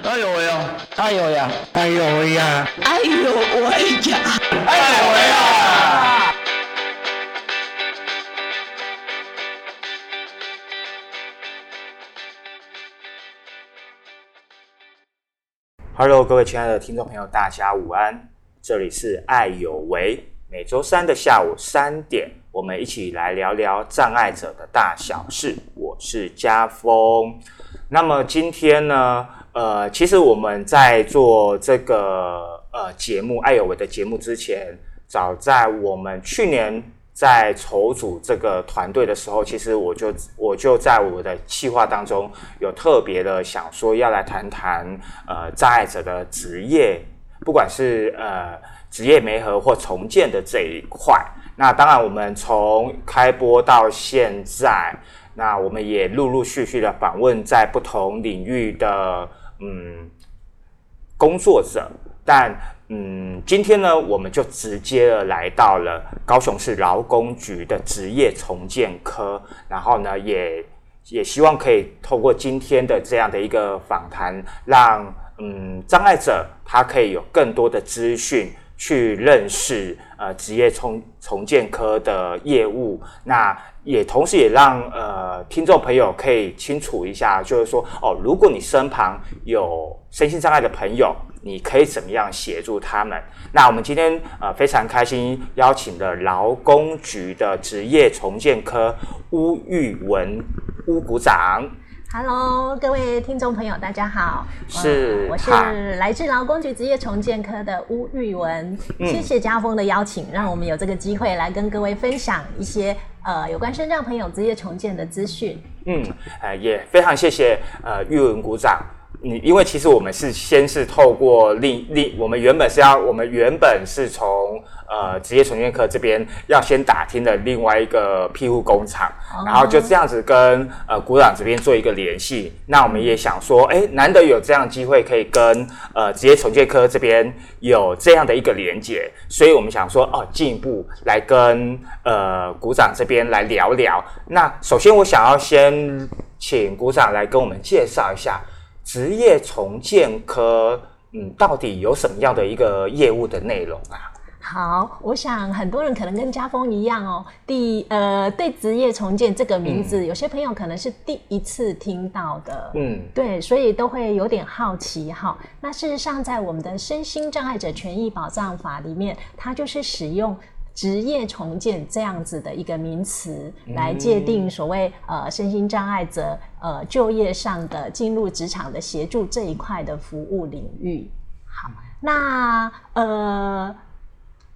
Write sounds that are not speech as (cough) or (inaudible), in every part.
哎呦喂呀！哎呦呀！哎呦喂呀！哎呦喂呀！哎呦喂呀！Hello，各位亲爱的听众朋友，大家午安！这里是爱有为，每周三的下午三点，我们一起来聊聊障碍者的大小事。我是家峰。那么今天呢？呃，其实我们在做这个呃节目《爱有为》的节目之前，早在我们去年在筹组这个团队的时候，其实我就我就在我的计划当中有特别的想说要来谈谈呃障碍者的职业，不管是呃职业媒合或重建的这一块。那当然，我们从开播到现在。那我们也陆陆续续的访问在不同领域的嗯工作者，但嗯今天呢，我们就直接的来到了高雄市劳工局的职业重建科，然后呢，也也希望可以透过今天的这样的一个访谈，让嗯障碍者他可以有更多的资讯去认识呃职业重重建科的业务，那。也同时也让呃听众朋友可以清楚一下，就是说哦，如果你身旁有身心障碍的朋友，你可以怎么样协助他们？那我们今天呃非常开心邀请的劳工局的职业重建科巫玉文巫股长。Hello，各位听众朋友，大家好。是，我是来自劳工局职业重建科的巫玉文。谢谢家峰的邀请，让我们有这个机会来跟各位分享一些呃有关身障朋友职业重建的资讯。嗯，呃，也非常谢谢呃玉文鼓掌。你因为其实我们是先是透过另另，我们原本是要，我们原本是从呃职业重建科这边要先打听的另外一个庇护工厂，然后就这样子跟呃股长这边做一个联系。那我们也想说，哎，难得有这样机会可以跟呃职业重建科这边有这样的一个连接，所以我们想说，哦，进一步来跟呃股长这边来聊聊。那首先我想要先请股长来跟我们介绍一下。职业重建科，嗯，到底有什么样的一个业务的内容啊？好，我想很多人可能跟家峰一样哦，第呃，对职业重建这个名字，有些朋友可能是第一次听到的，嗯，对，所以都会有点好奇哈。那事实上，在我们的身心障碍者权益保障法里面，它就是使用。职业重建这样子的一个名词来界定所谓呃身心障碍者呃就业上的进入职场的协助这一块的服务领域。好，那呃。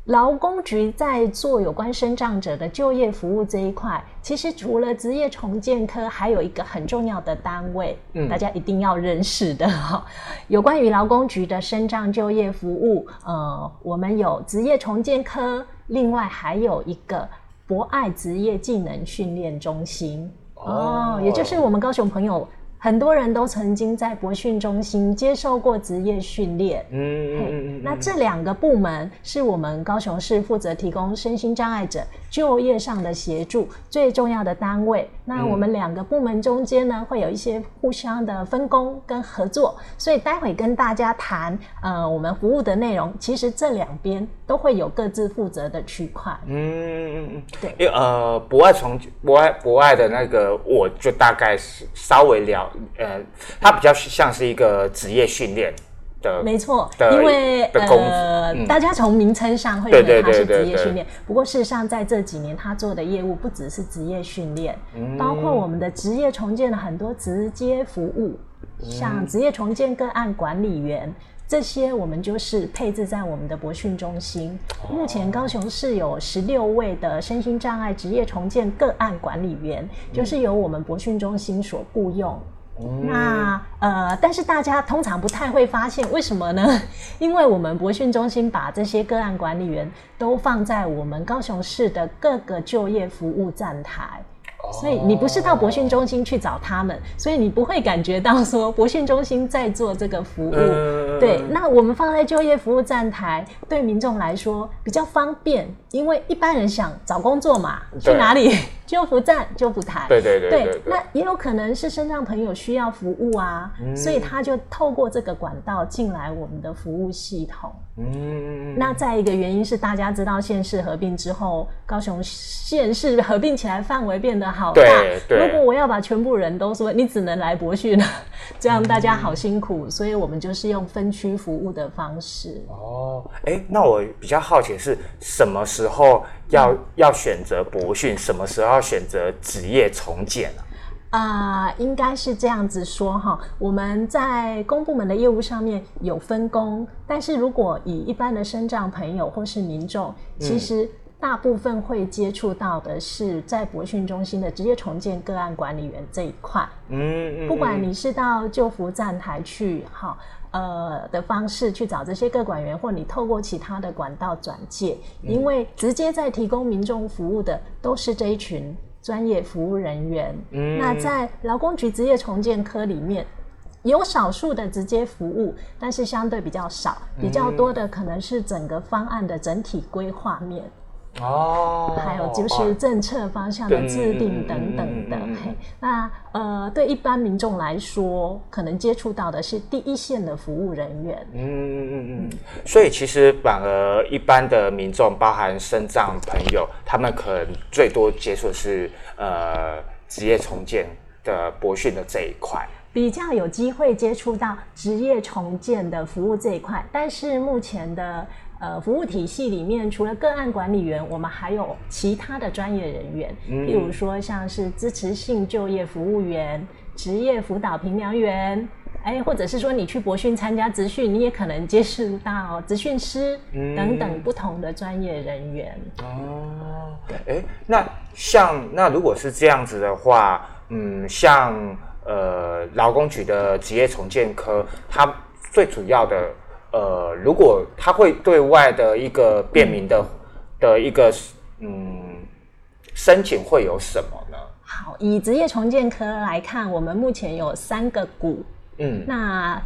劳工局在做有关生障者的就业服务这一块，其实除了职业重建科，还有一个很重要的单位，嗯，大家一定要认识的哈。(laughs) 有关于劳工局的生障就业服务，呃，我们有职业重建科，另外还有一个博爱职业技能训练中心哦，也就是我们高雄朋友。很多人都曾经在博训中心接受过职业训练。嗯，那这两个部门是我们高雄市负责提供身心障碍者就业上的协助最重要的单位。那我们两个部门中间呢，会有一些互相的分工跟合作。所以待会跟大家谈，呃，我们服务的内容，其实这两边都会有各自负责的区块。嗯嗯嗯，对。因为呃，博爱从博爱博爱的那个，我就大概是稍微了。呃，它比较像是一个职业训练的，没错，因为呃，大家从名称上会认为它是职业训练。不过事实上，在这几年，他做的业务不只是职业训练，包括我们的职业重建的很多直接服务，像职业重建个案管理员。这些我们就是配置在我们的博训中心。目前高雄市有十六位的身心障碍职业重建个案管理员，就是由我们博训中心所雇佣。那呃，但是大家通常不太会发现，为什么呢？(laughs) 因为我们博训中心把这些个案管理员都放在我们高雄市的各个就业服务站台。所以你不是到博训中心去找他们，所以你不会感觉到说博训中心在做这个服务。对，那我们放在就业服务站台，对民众来说比较方便，因为一般人想找工作嘛，去哪里？救扶站、救扶台。对对对对。那也有可能是身障朋友需要服务啊，所以他就透过这个管道进来我们的服务系统。嗯。那再一个原因是，大家知道县市合并之后，高雄县市合并起来范围变得好大。对对。如果我要把全部人都说你只能来博讯，这样大家好辛苦，所以我们就是用分区服务的方式。哦，哎，那我比较好奇是什么时候要要选择博训，什么时候要选择职业重建啊？啊，应该是这样子说哈。我们在公部门的业务上面有分工，但是如果以一般的生障朋友或是民众，其实大部分会接触到的是在博训中心的职业重建个案管理员这一块。嗯嗯。不管你是到救福站台去，哈。呃的方式去找这些各管员，或你透过其他的管道转介，因为直接在提供民众服务的都是这一群专业服务人员。嗯，那在劳工局职业重建科里面有少数的直接服务，但是相对比较少，比较多的可能是整个方案的整体规划面。哦，还有就是政策方向的制定等等的。嘿，那呃，对一般民众来说，可能接触到的是第一线的服务人员。嗯嗯嗯嗯。所以其实反而一般的民众，包含身障朋友，他们可能最多接触是呃职业重建的博训的这一块，比较有机会接触到职业重建的服务这一块。但是目前的。呃，服务体系里面除了个案管理员，我们还有其他的专业人员，譬如说像是支持性就业服务员、职业辅导评量员，哎，或者是说你去博训参加职训，你也可能接触到职训师等等不同的专业人员。哦，对，哎，那像那如果是这样子的话，嗯，像呃劳工局的职业重建科，它最主要的。呃，如果他会对外的一个便民的的一个嗯申请会有什么呢？好，以职业重建科来看，我们目前有三个股，嗯，那。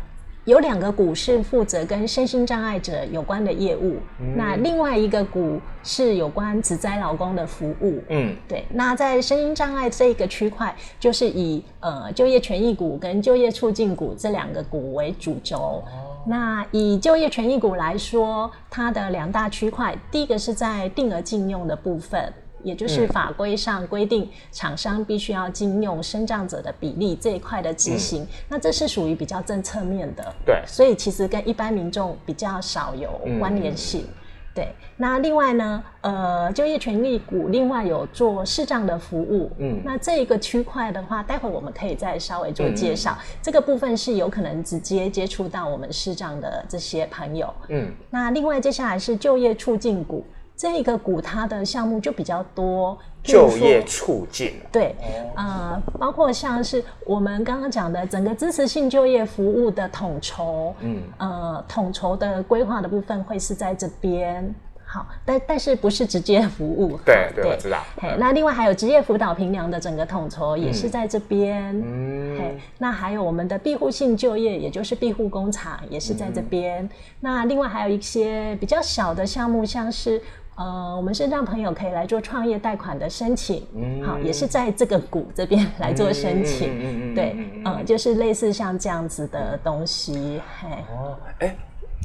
有两个股是负责跟身心障碍者有关的业务，那另外一个股是有关职灾劳工的服务。嗯，对。那在身心障碍这个区块，就是以呃就业权益股跟就业促进股这两个股为主轴。那以就业权益股来说，它的两大区块，第一个是在定额禁用的部分。也就是法规上规定，厂商必须要禁用生障者的比例这一块的执行，那这是属于比较政策面的，对，所以其实跟一般民众比较少有关联性。对，那另外呢，呃，就业权利股另外有做视障的服务，嗯，那这一个区块的话，待会我们可以再稍微做介绍，这个部分是有可能直接接触到我们视障的这些朋友，嗯，那另外接下来是就业促进股。这个股它的项目就比较多，就业促进对，呃，包括像是我们刚刚讲的整个支持性就业服务的统筹，嗯，呃，统筹的规划的部分会是在这边。好，但但是不是直接服务？对对，我知道。嘿，那另外还有职业辅导评量的整个统筹也是在这边。嗯，嘿，那还有我们的庇护性就业，也就是庇护工厂也是在这边。那另外还有一些比较小的项目，像是。呃，我们身障朋友可以来做创业贷款的申请，嗯。好，也是在这个股这边来做申请，嗯对，嗯，就是类似像这样子的东西，嘿，哦，哎，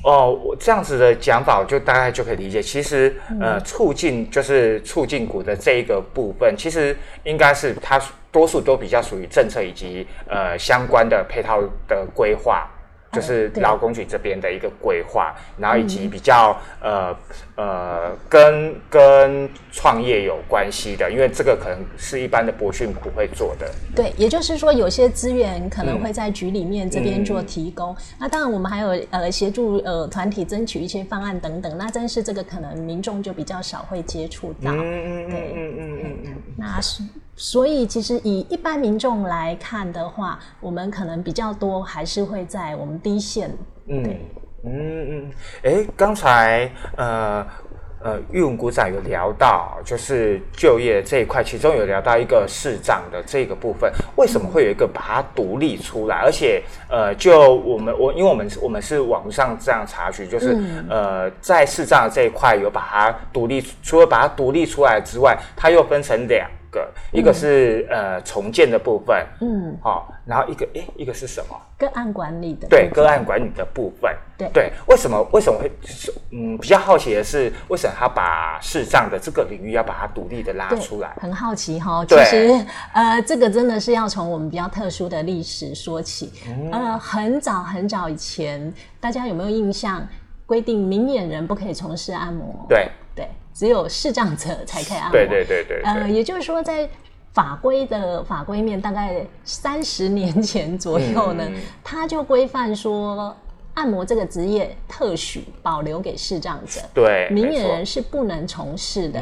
哦，我这样子的讲法，我就大概就可以理解，其实，呃，促进就是促进股的这一个部分，其实应该是它多数都比较属于政策以及呃相关的配套的规划。就是劳工局这边的一个规划，然后以及比较呃呃跟跟创业有关系的，因为这个可能是一般的博训不会做的。对，也就是说有些资源可能会在局里面这边做提供。那当然我们还有呃协助呃团体争取一些方案等等。那但是这个可能民众就比较少会接触到。嗯嗯嗯嗯嗯嗯。那是。所以，其实以一般民众来看的话，我们可能比较多还是会在我们第一线。嗯嗯嗯。哎，刚才呃呃，玉文股长有聊到，就是就业这一块，其中有聊到一个市长的这个部分，为什么会有一个把它独立出来？而且呃，就我们我因为我们我们是网上这样查询，就是呃，在市长这一块有把它独立，除了把它独立出来之外，它又分成两。个，一个是呃重建的部分，嗯，好，然后一个哎，一个是什么？个案管理的，对，个案管理的部分，对。对，为什么为什么会嗯比较好奇的是，为什么他把视障的这个领域要把它独立的拉出来？很好奇哈，其实呃这个真的是要从我们比较特殊的历史说起，呃很早很早以前，大家有没有印象？规定明眼人不可以从事按摩，对对，只有视障者才可以按摩，对对对对，呃，也就是说在法规的法规面，大概三十年前左右呢，它就规范说。按摩这个职业特许保留给视障者，对，明眼人是不能从事的。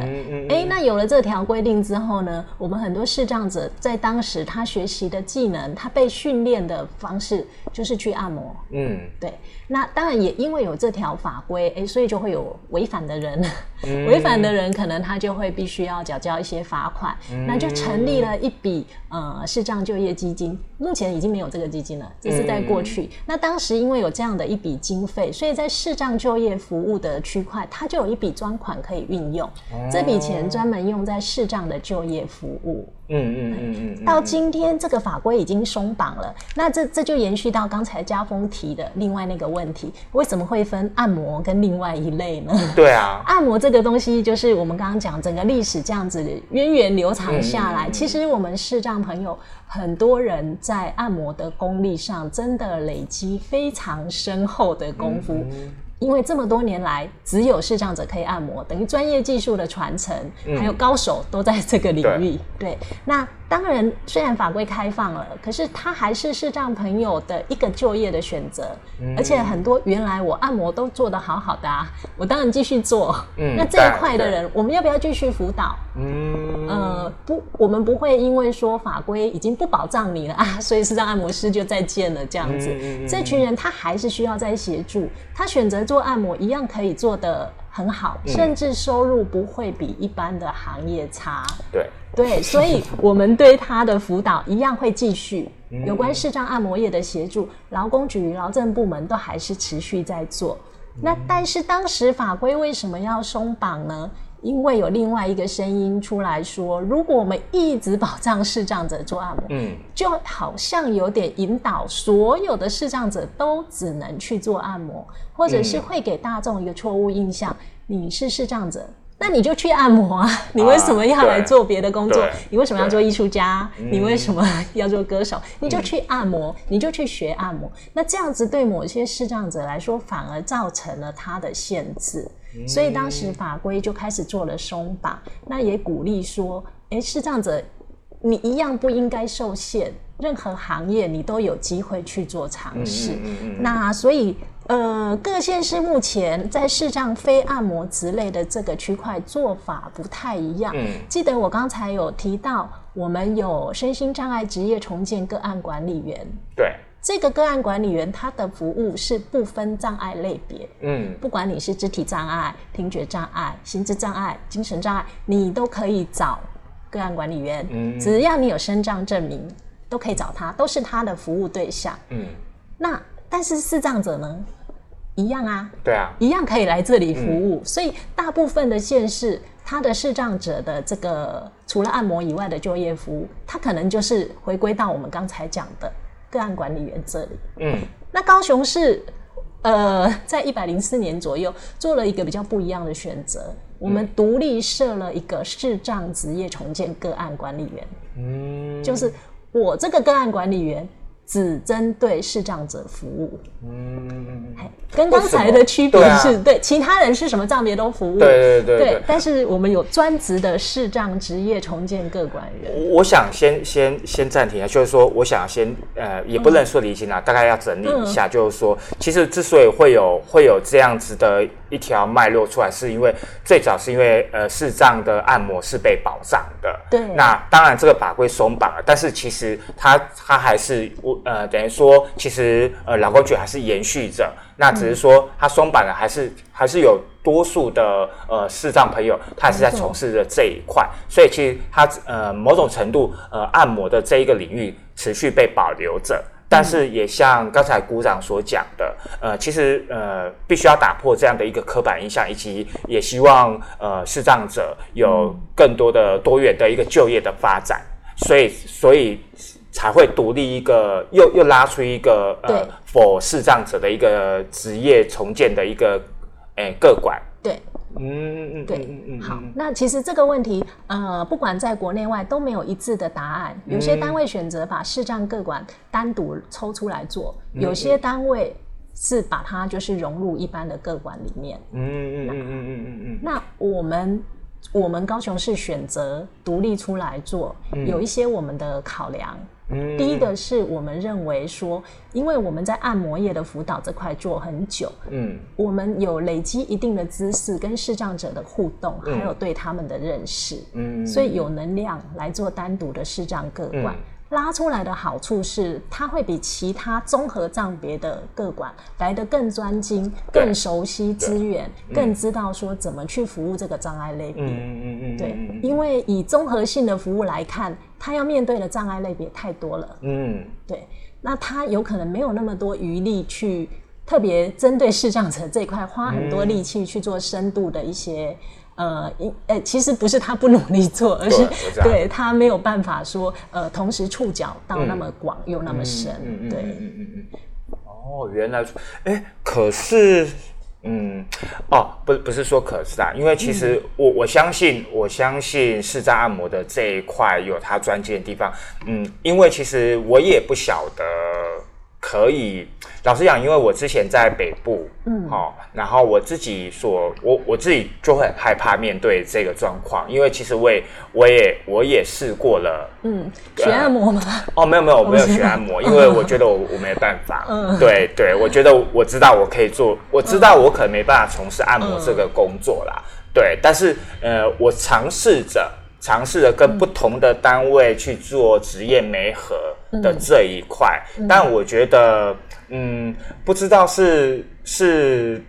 哎，那有了这条规定之后呢，我们很多视障者在当时他学习的技能，他被训练的方式就是去按摩。嗯，对。那当然也因为有这条法规，哎，所以就会有违反的人，(laughs) 违反的人可能他就会必须要缴交一些罚款，那就成立了一笔呃视障就业基金。目前已经没有这个基金了，这是在过去。那当时因为有这样的。一笔经费，所以在视障就业服务的区块，它就有一笔专款可以运用。这笔钱专门用在视障的就业服务。嗯嗯嗯嗯。到今天这个法规已经松绑了，那这这就延续到刚才家峰提的另外那个问题：为什么会分按摩跟另外一类呢？对啊，(laughs) 按摩这个东西就是我们刚刚讲整个历史这样子源远流长下来，其实我们视障朋友。很多人在按摩的功力上，真的累积非常深厚的功夫。因为这么多年来，只有视障者可以按摩，等于专业技术的传承，还有高手都在这个领域。对，那当然，虽然法规开放了，可是它还是视障朋友的一个就业的选择。而且很多原来我按摩都做得好好的啊，我当然继续做。嗯，(laughs) 那这一块的人，我们要不要继续辅导？嗯，呃，不，我们不会因为说法规已经不保障你了啊，(laughs) 所以视障按摩师就再见了这样子。这群人他还是需要再协助，他选择做。做按摩一样可以做得很好，甚至收入不会比一般的行业差。对对，所以我们对他的辅导一样会继续。有关视障按摩业的协助，劳工局、劳政部门都还是持续在做。那但是当时法规为什么要松绑呢？因为有另外一个声音出来说，如果我们一直保障视障者做按摩，嗯，就好像有点引导所有的视障者都只能去做按摩，或者是会给大众一个错误印象：你是视障者，那你就去按摩啊！(laughs) 你为什么要来做别的工作？你为什么要做艺术家？你为什么要做歌手？你就去按摩，你就去学按摩。那这样子对某些视障者来说，反而造成了他的限制。所以当时法规就开始做了松绑，那也鼓励说，哎，视障者你一样不应该受限，任何行业你都有机会去做尝试。那所以，呃，各县市目前在视障非按摩之类的这个区块做法不太一样。记得我刚才有提到，我们有身心障碍职业重建个案管理员。对。这个个案管理员他的服务是不分障碍类别，嗯，不管你是肢体障碍、听觉障碍、心智障碍、精神障碍，你都可以找个案管理员，嗯，只要你有身障证明，都可以找他，都是他的服务对象，嗯。那但是视障者呢，一样啊，对啊，一样可以来这里服务，所以大部分的县市，他的视障者的这个除了按摩以外的就业服务，他可能就是回归到我们刚才讲的。个案管理员这里，嗯，那高雄市，呃，在一百零四年左右做了一个比较不一样的选择，我们独立设了一个视障职业重建个案管理员，嗯，就是我这个个案管理员。只针对视障者服务，嗯，跟刚才的区别是对其他人是什么障别都服务，对对对对。但是我们有专职的视障职业重建各管员。我想先先先暂停啊，就是说，我想先呃，也不能说离清啊，大概要整理一下，就是说，其实之所以会有会有这样子的一条脉络出来，是因为最早是因为呃视障的按摩是被保障的，对。那当然这个法规松绑了，但是其实它它还是我。呃，等于说，其实呃，劳工局还是延续着，那只是说它松绑了，还是还是有多数的呃视障朋友，他还是在从事着这一块，所以其实它呃某种程度呃按摩的这一个领域持续被保留着。但是也像刚才股长所讲的，呃，其实呃，必须要打破这样的一个刻板印象，以及也希望呃，视障者有更多的多元的一个就业的发展，所以所以才会独立一个，又又拉出一个呃，，for 视障者的一个职业重建的一个诶个管。对。嗯嗯对，好，那其实这个问题，呃，不管在国内外都没有一致的答案。有些单位选择把视障各管单独抽出来做，有些单位是把它就是融入一般的各管里面。嗯嗯嗯嗯嗯嗯嗯。那我们我们高雄市选择独立出来做，有一些我们的考量。第一个是我们认为说，因为我们在按摩业的辅导这块做很久，嗯，我们有累积一定的知识跟视障者的互动，还有对他们的认识，嗯，所以有能量来做单独的视障个管。拉出来的好处是，它会比其他综合障别的各管来的更专精、更熟悉资源、更知道说怎么去服务这个障碍类别。嗯嗯嗯对，因为以综合性的服务来看，他要面对的障碍类别太多了。嗯，对，那他有可能没有那么多余力去特别针对视障者这一块花很多力气去做深度的一些。呃，一诶，其实不是他不努力做，而是对他没有办法说，呃，同时触角到那么广又那么深，对，嗯嗯嗯哦，原来，哎，可是，嗯，哦，不，不是说可是啊，因为其实我我相信，我相信视障按摩的这一块有他专精的地方，嗯，因为其实我也不晓得。可以，老实讲，因为我之前在北部，嗯，好，然后我自己所，我我自己就会害怕面对这个状况，因为其实我也我也我也试过了，嗯，学按摩吗？哦，没有没有我没有学按摩，因为我觉得我我没办法，嗯，对对，我觉得我知道我可以做，我知道我可能没办法从事按摩这个工作啦，对，但是呃，我尝试着。尝试着跟不同的单位去做职业媒合的这一块，但我觉得，嗯，不知道是是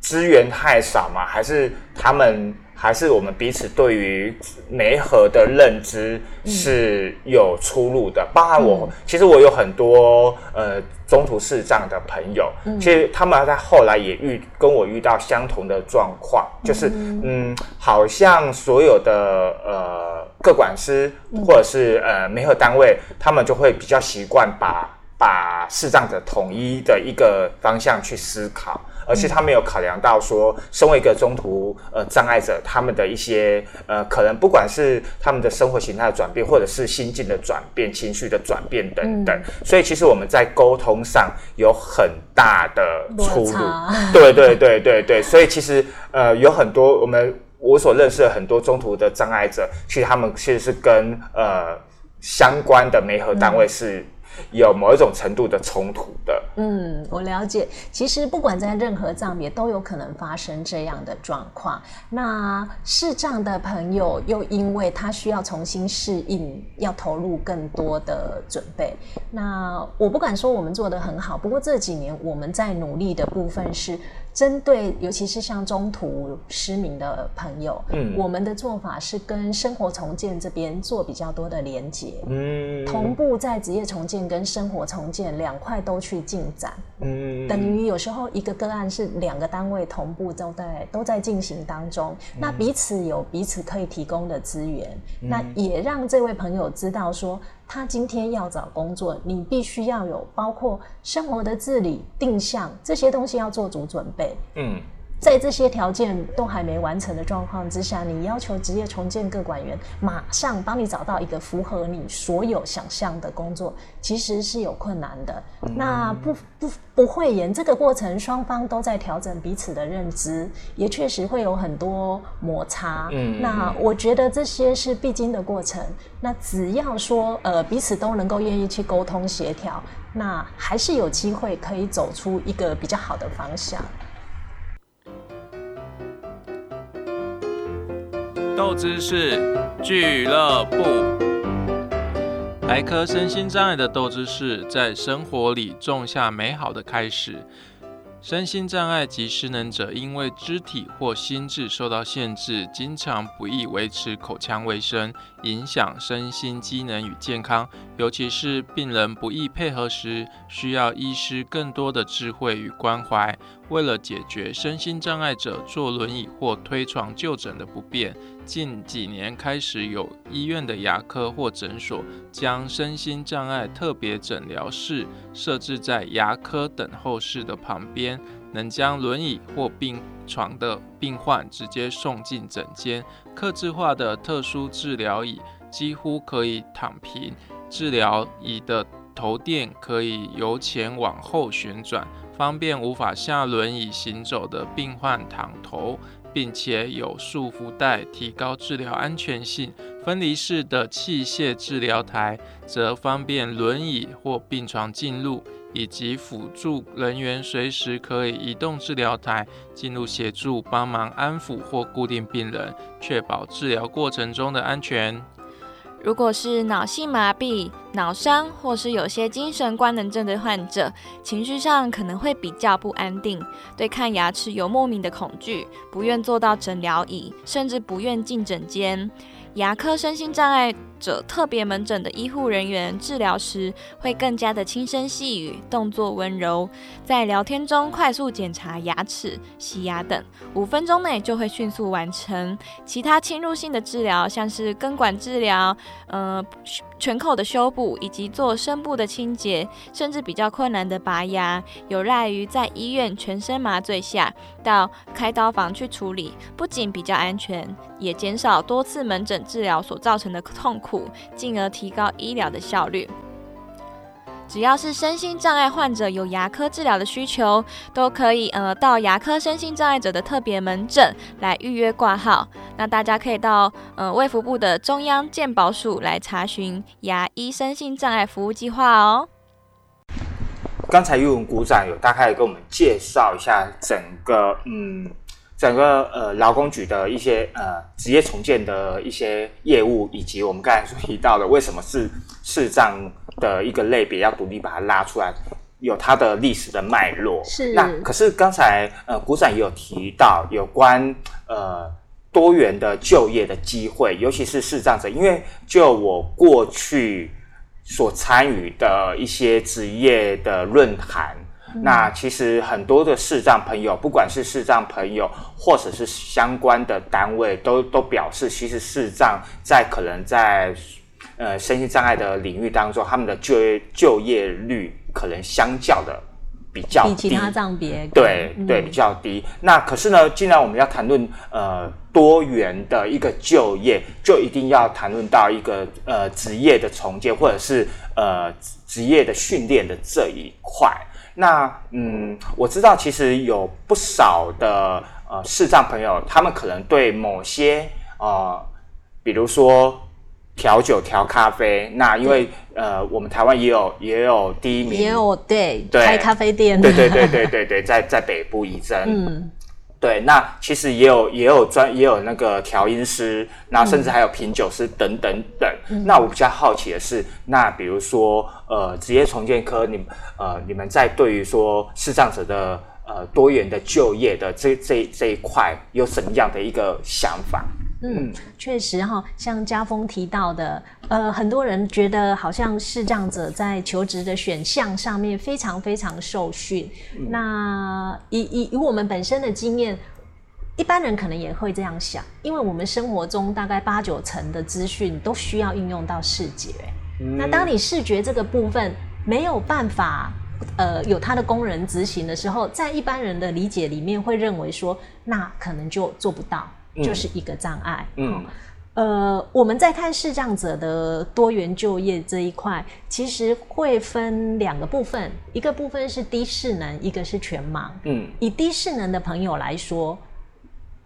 资源太少吗，还是他们。还是我们彼此对于媒合的认知是有出入的，包含我，其实我有很多呃中途视障的朋友，其实他们在后来也遇跟我遇到相同的状况，就是嗯，好像所有的呃各管师或者是呃媒合单位，他们就会比较习惯把把视障者统一的一个方向去思考。而且他没有考量到说，身为一个中途呃障碍者，他们的一些呃可能不管是他们的生活形态的转变，或者是心境的转变、情绪的转变等等，所以其实我们在沟通上有很大的出入。对对对对对，所以其实呃有很多我们我所认识的很多中途的障碍者，其实他们其实是跟呃相关的媒合单位是。有某一种程度的冲突的，嗯，我了解。其实不管在任何障别，都有可能发生这样的状况。那视障的朋友又因为他需要重新适应，要投入更多的准备。那我不敢说我们做的很好，不过这几年我们在努力的部分是。针对尤其是像中途失明的朋友，嗯，我们的做法是跟生活重建这边做比较多的连接，嗯，同步在职业重建跟生活重建两块都去进展，嗯，等于有时候一个个案是两个单位同步都在都在进行当中，那彼此有彼此可以提供的资源，那也让这位朋友知道说。他今天要找工作，你必须要有包括生活的自理、定向这些东西要做足准备。嗯。在这些条件都还没完成的状况之下，你要求职业重建各管员马上帮你找到一个符合你所有想象的工作，其实是有困难的。那不不不会演这个过程，双方都在调整彼此的认知，也确实会有很多摩擦。嗯，那我觉得这些是必经的过程。那只要说呃彼此都能够愿意去沟通协调，那还是有机会可以走出一个比较好的方向。斗知识俱乐部，癌科身心障碍的斗知识，在生活里种下美好的开始。身心障碍及失能者，因为肢体或心智受到限制，经常不易维持口腔卫生，影响身心机能与健康。尤其是病人不易配合时，需要医师更多的智慧与关怀。为了解决身心障碍者坐轮椅或推床就诊的不便，近几年开始有医院的牙科或诊所将身心障碍特别诊疗室设置在牙科等候室的旁边。能将轮椅或病床的病患直接送进诊间，客制化的特殊治疗椅几乎可以躺平，治疗椅的头垫可以由前往后旋转，方便无法下轮椅行走的病患躺头，并且有束缚带，提高治疗安全性。分离式的器械治疗台则方便轮椅或病床进入。以及辅助人员随时可以移动治疗台进入协助帮忙安抚或固定病人，确保治疗过程中的安全。如果是脑性麻痹、脑伤或是有些精神官能症的患者，情绪上可能会比较不安定，对看牙齿有莫名的恐惧，不愿坐到诊疗椅，甚至不愿进诊间。牙科身心障碍者特别门诊的医护人员治疗时，会更加的轻声细语，动作温柔，在聊天中快速检查牙齿、洗牙等，五分钟内就会迅速完成。其他侵入性的治疗，像是根管治疗、呃全口的修补，以及做深部的清洁，甚至比较困难的拔牙，有赖于在医院全身麻醉下到开刀房去处理，不仅比较安全，也减少多次门诊。治疗所造成的痛苦，进而提高医疗的效率。只要是身心障碍患者有牙科治疗的需求，都可以呃到牙科身心障碍者的特别门诊来预约挂号。那大家可以到呃卫福部的中央健保署来查询牙医身心障碍服务计划哦。刚才玉文股长有大概跟我们介绍一下整个嗯。整个呃劳工局的一些呃职业重建的一些业务，以及我们刚才所提到的，为什么是视障的一个类别要独立把它拉出来，有它的历史的脉络。是。那可是刚才呃股长也有提到有关呃多元的就业的机会，尤其是视障者，因为就我过去所参与的一些职业的论坛。那其实很多的视障朋友，不管是视障朋友，或者是相关的单位，都都表示，其实视障在可能在呃身心障碍的领域当中，他们的就业就业率可能相较的比较低，其他障别对对比较低。那可是呢，既然我们要谈论呃多元的一个就业，就一定要谈论到一个呃职业的重建，或者是呃职业的训练的这一块。那嗯，我知道其实有不少的呃视障朋友，他们可能对某些呃，比如说调酒、调咖啡，那因为呃，我们台湾也有也有第一名，也有对开咖啡店，对对对对对对，在在北部一镇，嗯。对，那其实也有也有专也有那个调音师，那甚至还有品酒师等等等。那我比较好奇的是，那比如说呃职业重建科，你呃你们在对于说视障者的呃多元的就业的这这这一块有什么样的一个想法？嗯，确实哈，像家峰提到的，呃，很多人觉得好像视障者在求职的选项上面非常非常受训。那以以以我们本身的经验，一般人可能也会这样想，因为我们生活中大概八九成的资讯都需要应用到视觉。那当你视觉这个部分没有办法，呃，有他的工人执行的时候，在一般人的理解里面会认为说，那可能就做不到。就是一个障碍。嗯，呃，我们在看视障者的多元就业这一块，其实会分两个部分，一个部分是低视能，一个是全盲。嗯，以低视能的朋友来说，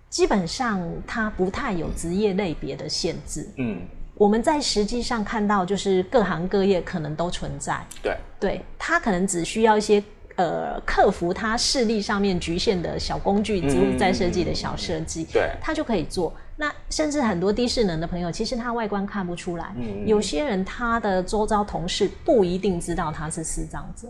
基本上他不太有职业类别的限制。嗯，我们在实际上看到，就是各行各业可能都存在。对，对他可能只需要一些。呃，克服他视力上面局限的小工具，植物再设计的小设计，对，他就可以做。那甚至很多低视能的朋友，其实他外观看不出来。有些人他的周遭同事不一定知道他是视障者。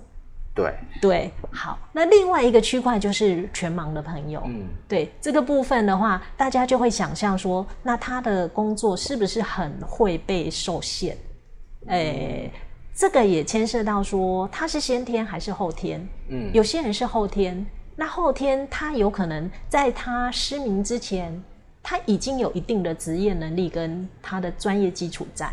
对对，好，那另外一个区块就是全盲的朋友，嗯，对这个部分的话，大家就会想象说，那他的工作是不是很会被受限？诶，这个也牵涉到说他是先天还是后天？嗯，有些人是后天，那后天他有可能在他失明之前，他已经有一定的职业能力跟他的专业基础在。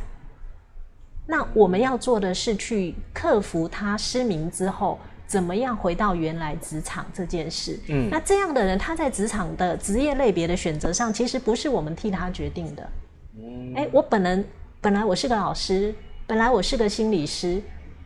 那我们要做的是去克服他失明之后，怎么样回到原来职场这件事。嗯，那这样的人他在职场的职业类别的选择上，其实不是我们替他决定的。嗯，哎，我本人本来我是个老师，本来我是个心理师，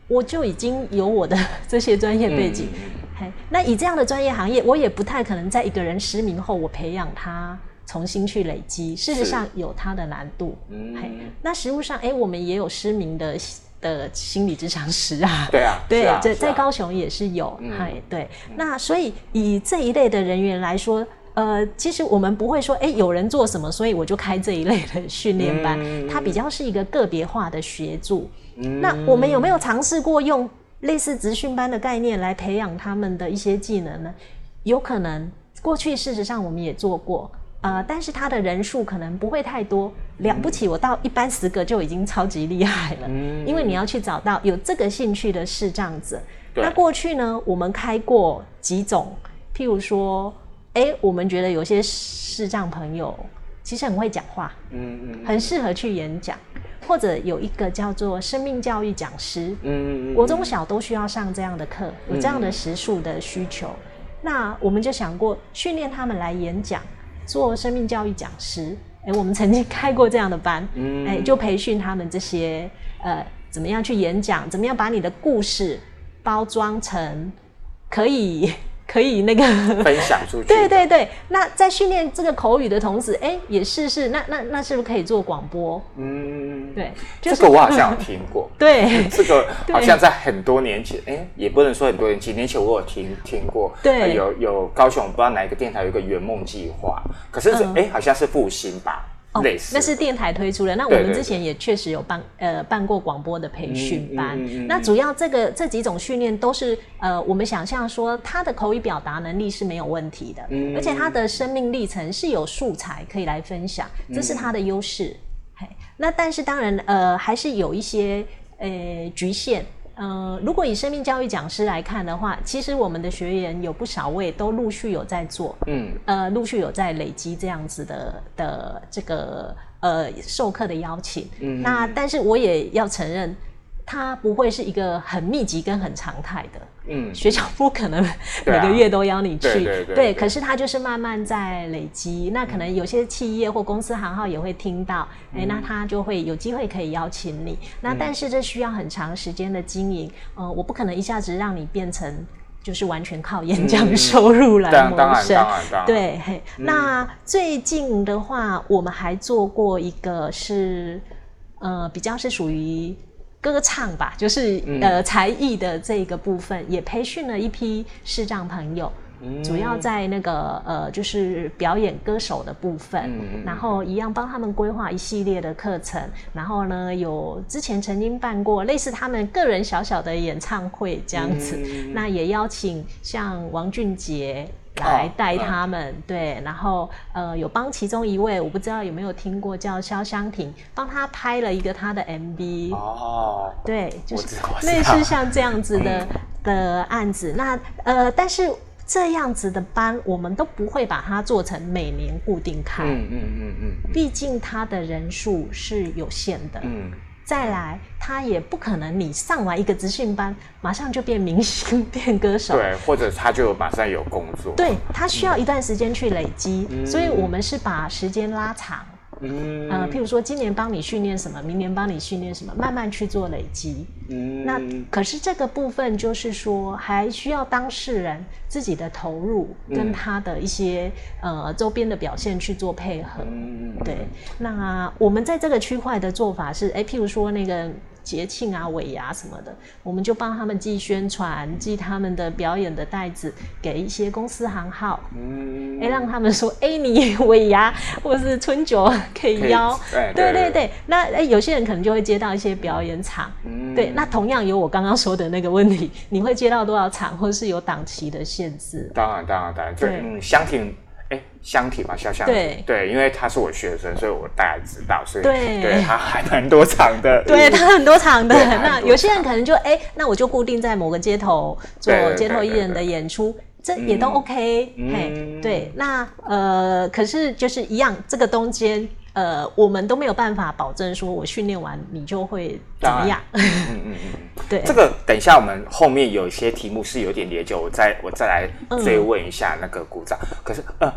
我就已经有我的 (laughs) 这些专业背景。嘿，那以这样的专业行业，我也不太可能在一个人失明后，我培养他。重新去累积，事实上有它的难度。嗯，那实物上，哎，我们也有失明的的心理咨商师啊。(laughs) 对啊，(laughs) 对，在在高雄也是有。哎，对，那所以以这一类的人员来说，呃，其实我们不会说，哎，有人做什么，所以我就开这一类的训练班。它比较是一个个别化的协助。嗯那我们有没有尝试过用类似职训班的概念来培养他们的一些技能呢？有可能，过去事实上我们也做过。呃，但是他的人数可能不会太多，了不起，我到一般十个就已经超级厉害了。嗯，因为你要去找到有这个兴趣的视障者。那过去呢，我们开过几种，譬如说，哎，我们觉得有些视障朋友其实很会讲话，嗯嗯，很适合去演讲，或者有一个叫做生命教育讲师，嗯嗯，国中小都需要上这样的课，有这样的时数的需求，那我们就想过训练他们来演讲。做生命教育讲师，哎，我们曾经开过这样的班，哎，就培训他们这些呃，怎么样去演讲，怎么样把你的故事包装成可以。可以那个 (laughs) 分享出去。对对对，那在训练这个口语的同时，哎，也试试那那那是不是可以做广播？嗯，对，这个我好像有听过。(laughs) 对，这个好像在很多年前，哎，也不能说很多年，几年前我有听听过。对，有有高雄不知道哪一个电台有一个圆梦计划，可是哎，好像是复兴吧。哦，那是电台推出的。那我们之前也确实有办呃办过广播的培训班。那主要这个这几种训练都是呃我们想象说他的口语表达能力是没有问题的，而且他的生命历程是有素材可以来分享，这是他的优势。嘿，那但是当然呃还是有一些呃局限。嗯，如果以生命教育讲师来看的话，其实我们的学员有不少位都陆续有在做，嗯，呃，陆续有在累积这样子的的这个呃授课的邀请。嗯，那但是我也要承认，它不会是一个很密集跟很常态的。嗯，学校不可能每个月都邀你去，对，可是它就是慢慢在累积。那可能有些企业或公司行号也会听到，哎，那他就会有机会可以邀请你。那但是这需要很长时间的经营，呃，我不可能一下子让你变成就是完全靠演讲收入来谋生。对，那最近的话，我们还做过一个是，呃，比较是属于。歌唱吧，就是呃才艺的这个部分，也培训了一批视障朋友，主要在那个呃就是表演歌手的部分，然后一样帮他们规划一系列的课程，然后呢有之前曾经办过类似他们个人小小的演唱会这样子，那也邀请像王俊杰。来带他们，对，然后呃，有帮其中一位，我不知道有没有听过，叫肖湘婷，帮他拍了一个他的 MV。哦，对，就是类似像这样子的的案子。那呃，但是这样子的班，我们都不会把它做成每年固定开。嗯嗯嗯嗯，毕竟他的人数是有限的。嗯。再来，他也不可能你上完一个资讯班，马上就变明星、(laughs) 变歌手。对，或者他就马上有工作。对他需要一段时间去累积，所以我们是把时间拉长。嗯，呃，譬如说今年帮你训练什么，明年帮你训练什么，慢慢去做累积。嗯，那可是这个部分就是说，还需要当事人自己的投入跟他的一些呃周边的表现去做配合。嗯，对。那我们在这个区块的做法是，哎，譬如说那个节庆啊、尾牙什么的，我们就帮他们寄宣传，寄他们的表演的袋子给一些公司行号，嗯，哎，让他们说，哎，你尾牙或是春酒可以邀，对。对对，那哎，有些人可能就会接到一些表演场，嗯，对，那同样有我刚刚说的那个问题，你会接到多少场，或是有档期的限制？当然，当然，当然，对，嗯，相挺。香体嘛，小箱体，对，因为他是我学生，所以我大概知道，所以对他还蛮多场的，对他很多场的。那有些人可能就哎，那我就固定在某个街头做街头艺人的演出，这也都 OK。嘿，对，那呃，可是就是一样，这个中间呃，我们都没有办法保证说我训练完你就会怎么样。嗯嗯嗯，(laughs) 对，这个等一下我们后面有一些题目是有点连接，我再我再来追问一下那个鼓掌。可是呃。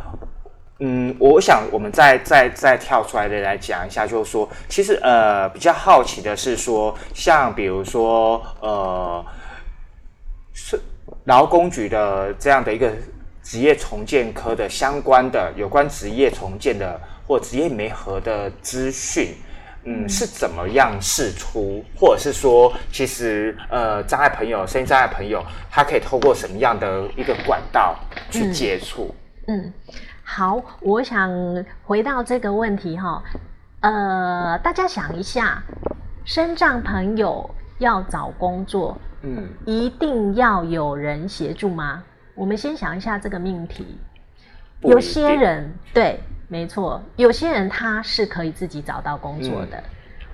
嗯，我想我们再再再跳出来的来讲一下，就是说，其实呃比较好奇的是说，像比如说呃是劳工局的这样的一个职业重建科的相关的有关职业重建的或职业媒合的资讯，嗯，是怎么样释出，或者是说，其实呃障碍朋友、身心障碍朋友，他可以透过什么样的一个管道去接触？嗯。好，我想回到这个问题哈，呃，大家想一下，身障朋友要找工作，嗯，一定要有人协助吗？我们先想一下这个命题。有些人对，没错，有些人他是可以自己找到工作的，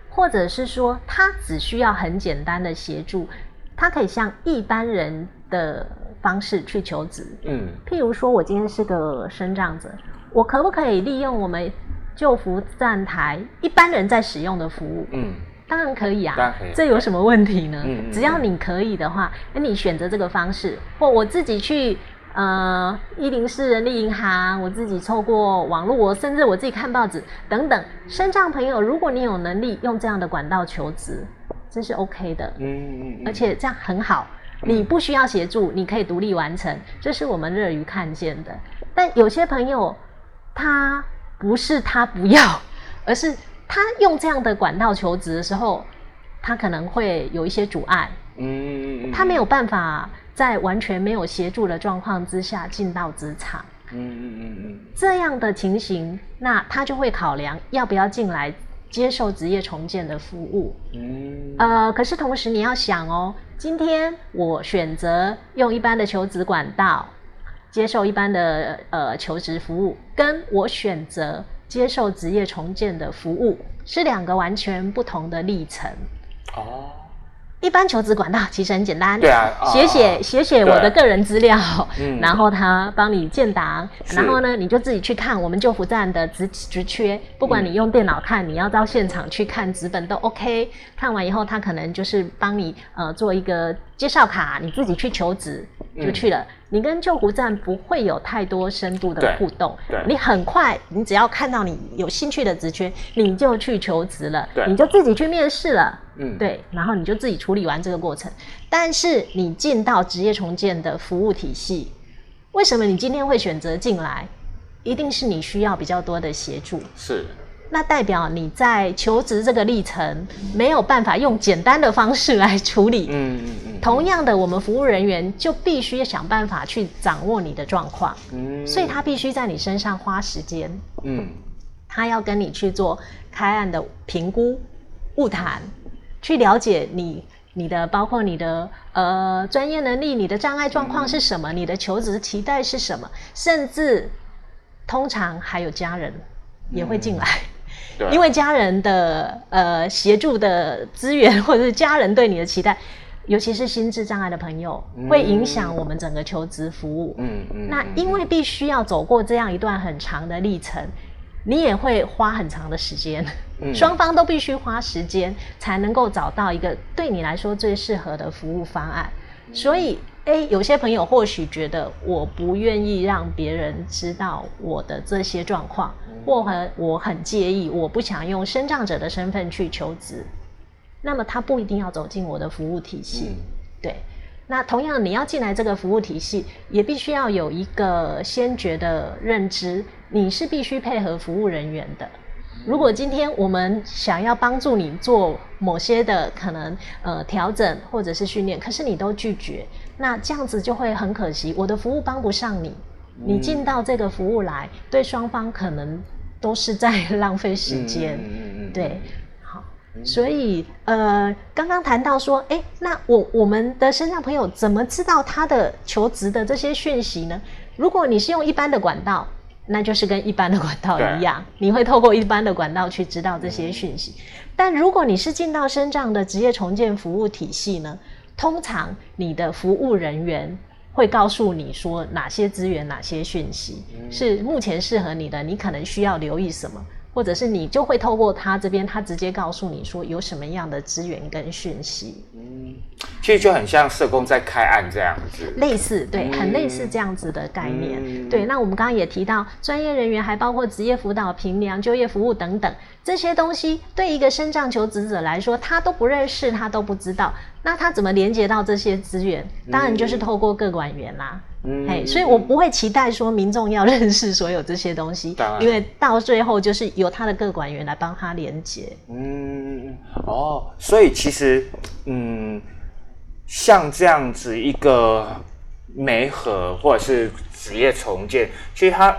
或者是说他只需要很简单的协助，他可以像一般人的。方式去求职，嗯，譬如说，我今天是个生长者，我可不可以利用我们救福站台一般人在使用的服务？嗯，当然可以啊，这有什么问题呢？嗯，只要你可以的话，那你选择这个方式，或我自己去呃一零四人力银行，我自己透过网络，我甚至我自己看报纸等等，身障朋友，如果你有能力用这样的管道求职，这是 OK 的，嗯嗯，而且这样很好。你不需要协助，你可以独立完成，这是我们乐于看见的。但有些朋友，他不是他不要，而是他用这样的管道求职的时候，他可能会有一些阻碍。嗯，他没有办法在完全没有协助的状况之下进到职场。嗯嗯嗯嗯，这样的情形，那他就会考量要不要进来接受职业重建的服务。嗯，呃，可是同时你要想哦。今天我选择用一般的求职管道接受一般的呃求职服务，跟我选择接受职业重建的服务是两个完全不同的历程。哦。一般求职管道其实很简单，对啊，写写写写我的个人资料，然后他帮你建档，然后呢你就自己去看我们救福站的职职缺，不管你用电脑看，你要到现场去看纸本都 OK。看完以后，他可能就是帮你呃做一个介绍卡，你自己去求职就去了。你跟救护站不会有太多深度的互动，你很快，你只要看到你有兴趣的职缺，你就去求职了，你就自己去面试了，嗯，对，然后你就自己处理完这个过程。但是你进到职业重建的服务体系，为什么你今天会选择进来？一定是你需要比较多的协助，是。那代表你在求职这个历程没有办法用简单的方式来处理。嗯嗯嗯。同样的，我们服务人员就必须想办法去掌握你的状况。嗯。所以他必须在你身上花时间。嗯。他要跟你去做开案的评估、物谈，去了解你你的包括你的呃专业能力、你的障碍状况是什么、你的求职期待是什么，甚至通常还有家人也会进来。(laughs) 因为家人的呃协助的资源，(laughs) 或者是家人对你的期待，尤其是心智障碍的朋友，会影响我们整个求职服务。嗯嗯。那因为必须要走过这样一段很长的历程，你也会花很长的时间。嗯。双方都必须花时间，才能够找到一个对你来说最适合的服务方案。所以。哎，有些朋友或许觉得我不愿意让别人知道我的这些状况，或很我很介意，我不想用生障者的身份去求职。那么他不一定要走进我的服务体系，对。那同样，你要进来这个服务体系，也必须要有一个先决的认知，你是必须配合服务人员的。如果今天我们想要帮助你做某些的可能呃调整或者是训练，可是你都拒绝，那这样子就会很可惜，我的服务帮不上你，你进到这个服务来，对双方可能都是在浪费时间，对。好所以，呃，刚刚谈到说，哎，那我我们的身上朋友怎么知道他的求职的这些讯息呢？如果你是用一般的管道，那就是跟一般的管道一样，你会透过一般的管道去知道这些讯息。但如果你是进到深障的职业重建服务体系呢，通常你的服务人员会告诉你说哪些资源、哪些讯息是目前适合你的，你可能需要留意什么。或者是你就会透过他这边，他直接告诉你说有什么样的资源跟讯息。嗯，其实就很像社工在开案这样子，类似对，很类似这样子的概念。对，那我们刚刚也提到，专业人员还包括职业辅导、评量、就业服务等等这些东西，对一个身障求职者来说，他都不认识，他都不知道，那他怎么连接到这些资源？当然就是透过各管员啦。哎，所以我不会期待说民众要认识所有这些东西，因为到最后就是由他的各管员来帮他连接。嗯，哦，所以其实，嗯，像这样子一个媒合或者是职业重建，其实他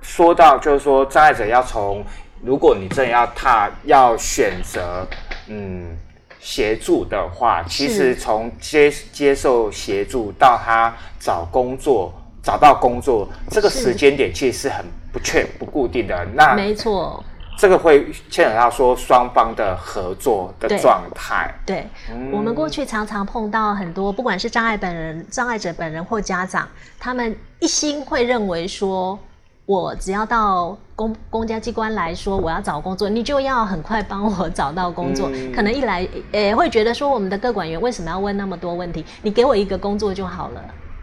说到就是说障碍者要从，如果你真的要踏要选择，嗯。协助的话，其实从接接受协助到他找工作、找到工作这个时间点，其实是很不确、不固定的。那没错，这个会牵扯到说双方的合作的状态。对，我们过去常常碰到很多，不管是障碍本人、障碍者本人或家长，他们一心会认为说。我只要到公公家机关来说，我要找工作，你就要很快帮我 (laughs) 找到工作。可能一来，诶，会觉得说我们的各管员为什么要问那么多问题？你给我一个工作就好了。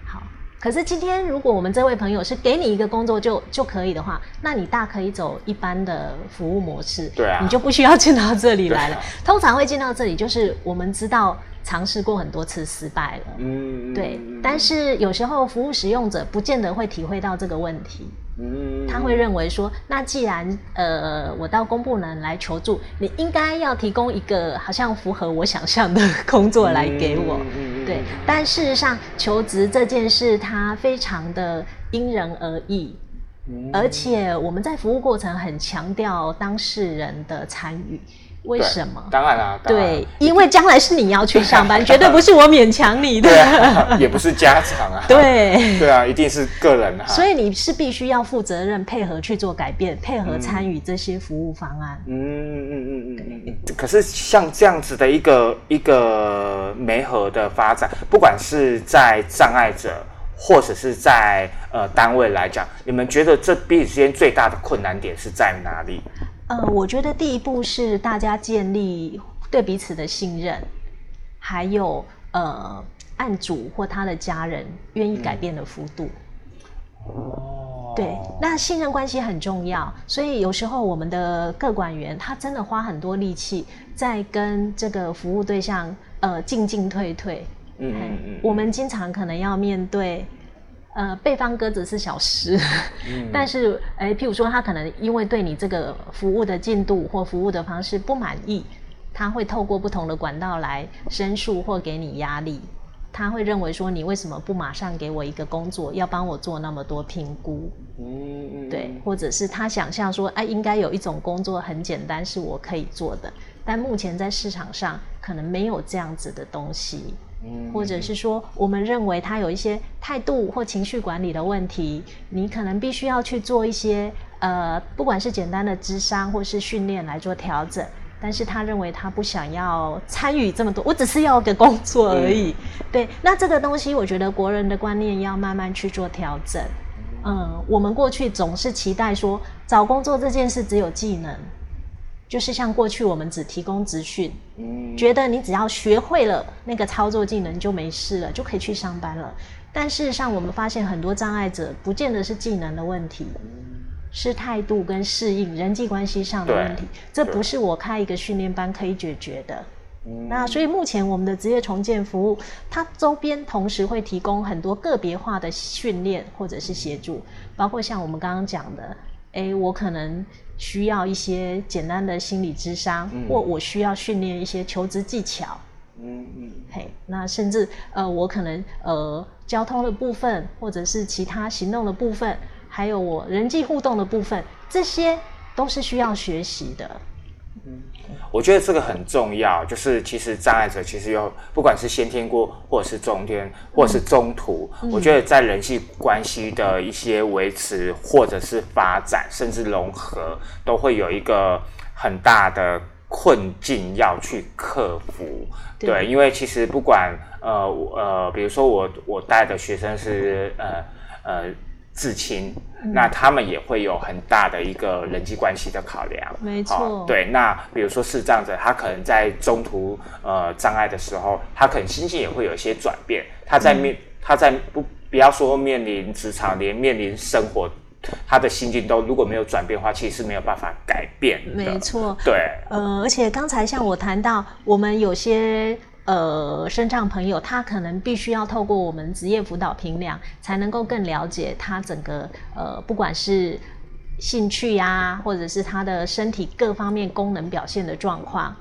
好，可是今天如果我们这位朋友是给你一个工作就就可以的话，那你大可以走一般的服务模式。对啊，你就不需要进到这里来了。通常会进到这里，就是我们知道尝试过很多次失败了。嗯，对。但是有时候服务使用者不见得会体会到这个问题。他会认为说，那既然呃，我到公部门来求助，你应该要提供一个好像符合我想象的工作来给我，对。但事实上，求职这件事它非常的因人而异，而且我们在服务过程很强调当事人的参与。为什么？当然啦，对，因为将来是你要去上班，(laughs) 绝对不是我勉强你的，(laughs) 也不是家长啊，对，对啊，一定是个人啊，所以你是必须要负责任，配合去做改变，配合参与这些服务方案。嗯嗯嗯嗯嗯。可是像这样子的一个一个媒合的发展，不管是在障碍者，或者是在呃单位来讲，你们觉得这彼此之间最大的困难点是在哪里？呃，我觉得第一步是大家建立对彼此的信任，还有呃，案主或他的家人愿意改变的幅度。哦，对，那信任关系很重要，所以有时候我们的各管员他真的花很多力气在跟这个服务对象呃进进退退。嗯嗯嗯，我们经常可能要面对。呃，被方鸽子是小事，(laughs) 但是，哎，譬如说，他可能因为对你这个服务的进度或服务的方式不满意，他会透过不同的管道来申诉或给你压力。他会认为说，你为什么不马上给我一个工作，要帮我做那么多评估？嗯，对，或者是他想象说，哎，应该有一种工作很简单，是我可以做的，但目前在市场上可能没有这样子的东西。或者是说，我们认为他有一些态度或情绪管理的问题，你可能必须要去做一些呃，不管是简单的智商或是训练来做调整。但是他认为他不想要参与这么多，我只是要个工作而已。对，那这个东西，我觉得国人的观念要慢慢去做调整。嗯，我们过去总是期待说，找工作这件事只有技能。就是像过去我们只提供资讯，觉得你只要学会了那个操作技能就没事了，就可以去上班了。但事实上，我们发现很多障碍者不见得是技能的问题，是态度跟适应人际关系上的问题。这不是我开一个训练班可以解决的。那所以目前我们的职业重建服务，它周边同时会提供很多个别化的训练或者是协助，包括像我们刚刚讲的，诶，我可能。需要一些简单的心理智商，或我需要训练一些求职技巧。嗯嗯，嘿，那甚至呃，我可能呃，交通的部分，或者是其他行动的部分，还有我人际互动的部分，这些都是需要学习的。嗯，我觉得这个很重要，就是其实障碍者其实有不管是先天过，或者是中天，或者是中途，我觉得在人际关系的一些维持，或者是发展，甚至融合，都会有一个很大的困境要去克服。对，因为其实不管呃呃，比如说我我带的学生是呃呃。至亲，那他们也会有很大的一个人际关系的考量。没错，对。那比如说是这样子，他可能在中途呃障碍的时候，他可能心境也会有一些转变。他在面，他在不不要说面临职场，连面临生活，他的心境都如果没有转变的话，其实是没有办法改变的。没错，对。呃，而且刚才像我谈到，我们有些。呃，身障朋友他可能必须要透过我们职业辅导评量，才能够更了解他整个呃，不管是兴趣呀，或者是他的身体各方面功能表现的状况。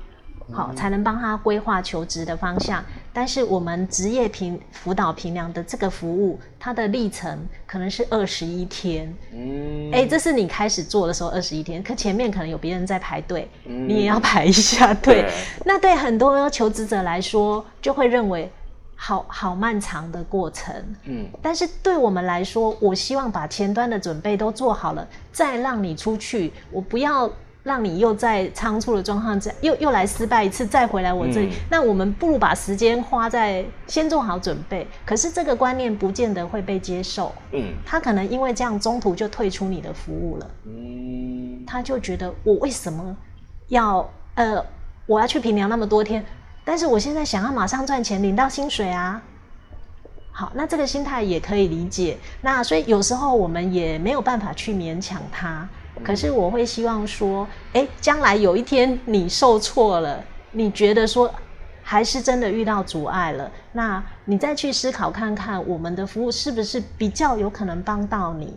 好，才能帮他规划求职的方向。但是我们职业评辅导评量的这个服务，它的历程可能是二十一天。嗯，哎，这是你开始做的时候二十一天，可前面可能有别人在排队，你也要排一下队。那对很多求职者来说，就会认为好好漫长的过程。嗯，但是对我们来说，我希望把前端的准备都做好了，再让你出去，我不要。让你又在仓促的状况下又又来失败一次，再回来我这里，那我们不如把时间花在先做好准备。可是这个观念不见得会被接受，嗯，他可能因为这样中途就退出你的服务了，嗯，他就觉得我为什么要呃我要去平凉那么多天，但是我现在想要马上赚钱领到薪水啊，好，那这个心态也可以理解。那所以有时候我们也没有办法去勉强他。可是我会希望说，哎，将来有一天你受挫了，你觉得说还是真的遇到阻碍了，那你再去思考看看，我们的服务是不是比较有可能帮到你？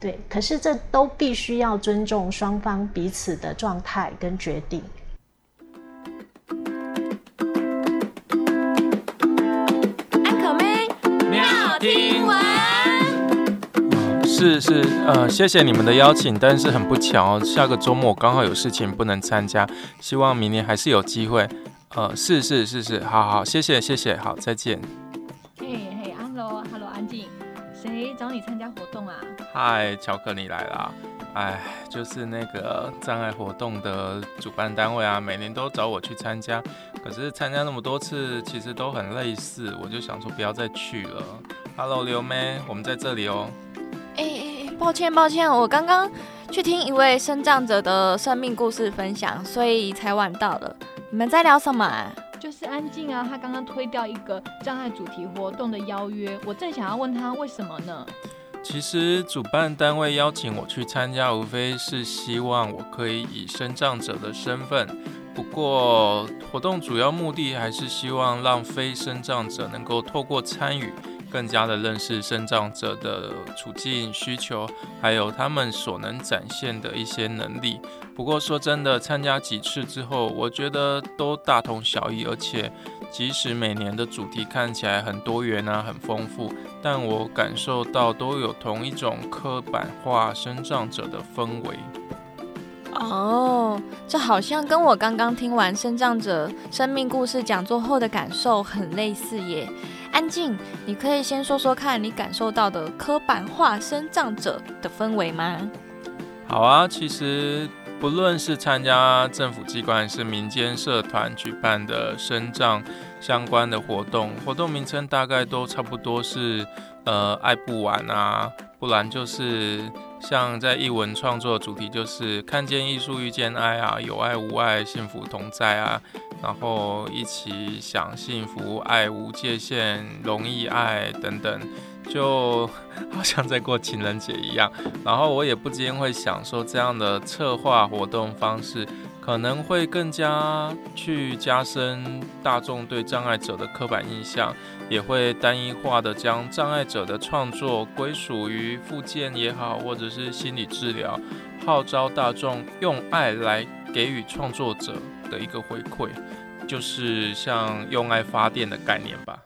对，可是这都必须要尊重双方彼此的状态跟决定。安可妹，妙听完。是是，呃，谢谢你们的邀请，但是很不巧，下个周末我刚好有事情不能参加，希望明年还是有机会。呃，是是是是，好好，谢谢谢谢，好，再见。嘿嘿，Hello，Hello，安静，谁找你参加活动啊？嗨，乔克，你来啦。哎，就是那个障碍活动的主办单位啊，每年都找我去参加，可是参加那么多次，其实都很类似，我就想说不要再去了。Hello，刘妹，我们在这里哦。哎哎，抱歉抱歉，我刚刚去听一位生长者的生命故事分享，所以才晚到了。你们在聊什么？就是安静啊，他刚刚推掉一个障碍主题活动的邀约，我正想要问他为什么呢？其实主办单位邀请我去参加，无非是希望我可以以生障者的身份。不过活动主要目的还是希望让非生障者能够透过参与。更加的认识生长者的处境需求，还有他们所能展现的一些能力。不过说真的，参加几次之后，我觉得都大同小异。而且，即使每年的主题看起来很多元啊，很丰富，但我感受到都有同一种刻板化生长者的氛围。哦，这好像跟我刚刚听完生长者生命故事讲座后的感受很类似耶。安静，你可以先说说看你感受到的刻板化生长者的氛围吗？好啊，其实不论是参加政府机关还是民间社团举办的生障相关的活动，活动名称大概都差不多是呃爱不完啊，不然就是像在译文创作主题就是看见艺术遇见爱啊，有爱无爱幸福同在啊。然后一起想幸福，爱无界限，容易爱等等，就好像在过情人节一样。然后我也不禁会想说，这样的策划活动方式，可能会更加去加深大众对障碍者的刻板印象，也会单一化的将障碍者的创作归属于附件也好，或者是心理治疗，号召大众用爱来给予创作者的一个回馈，就是像用爱发电的概念吧。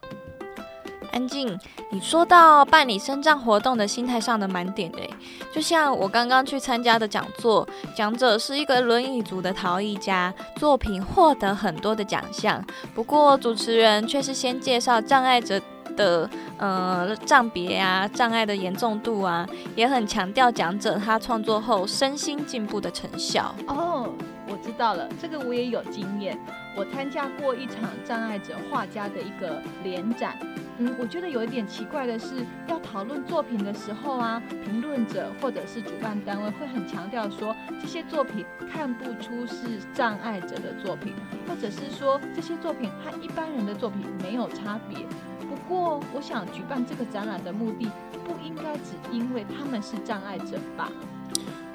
安静，你说到办理生障活动的心态上的满点诶，就像我刚刚去参加的讲座，讲者是一个轮椅族的陶艺家，作品获得很多的奖项。不过主持人却是先介绍障碍者的呃障别啊，障碍的严重度啊，也很强调讲者他创作后身心进步的成效。哦，我知道了，这个我也有经验，我参加过一场障碍者画家的一个联展。嗯，我觉得有一点奇怪的是，要讨论作品的时候啊，评论者或者是主办单位会很强调说，这些作品看不出是障碍者的作品，或者是说这些作品和一般人的作品没有差别。不过，我想举办这个展览的目的，不应该只因为他们是障碍者吧？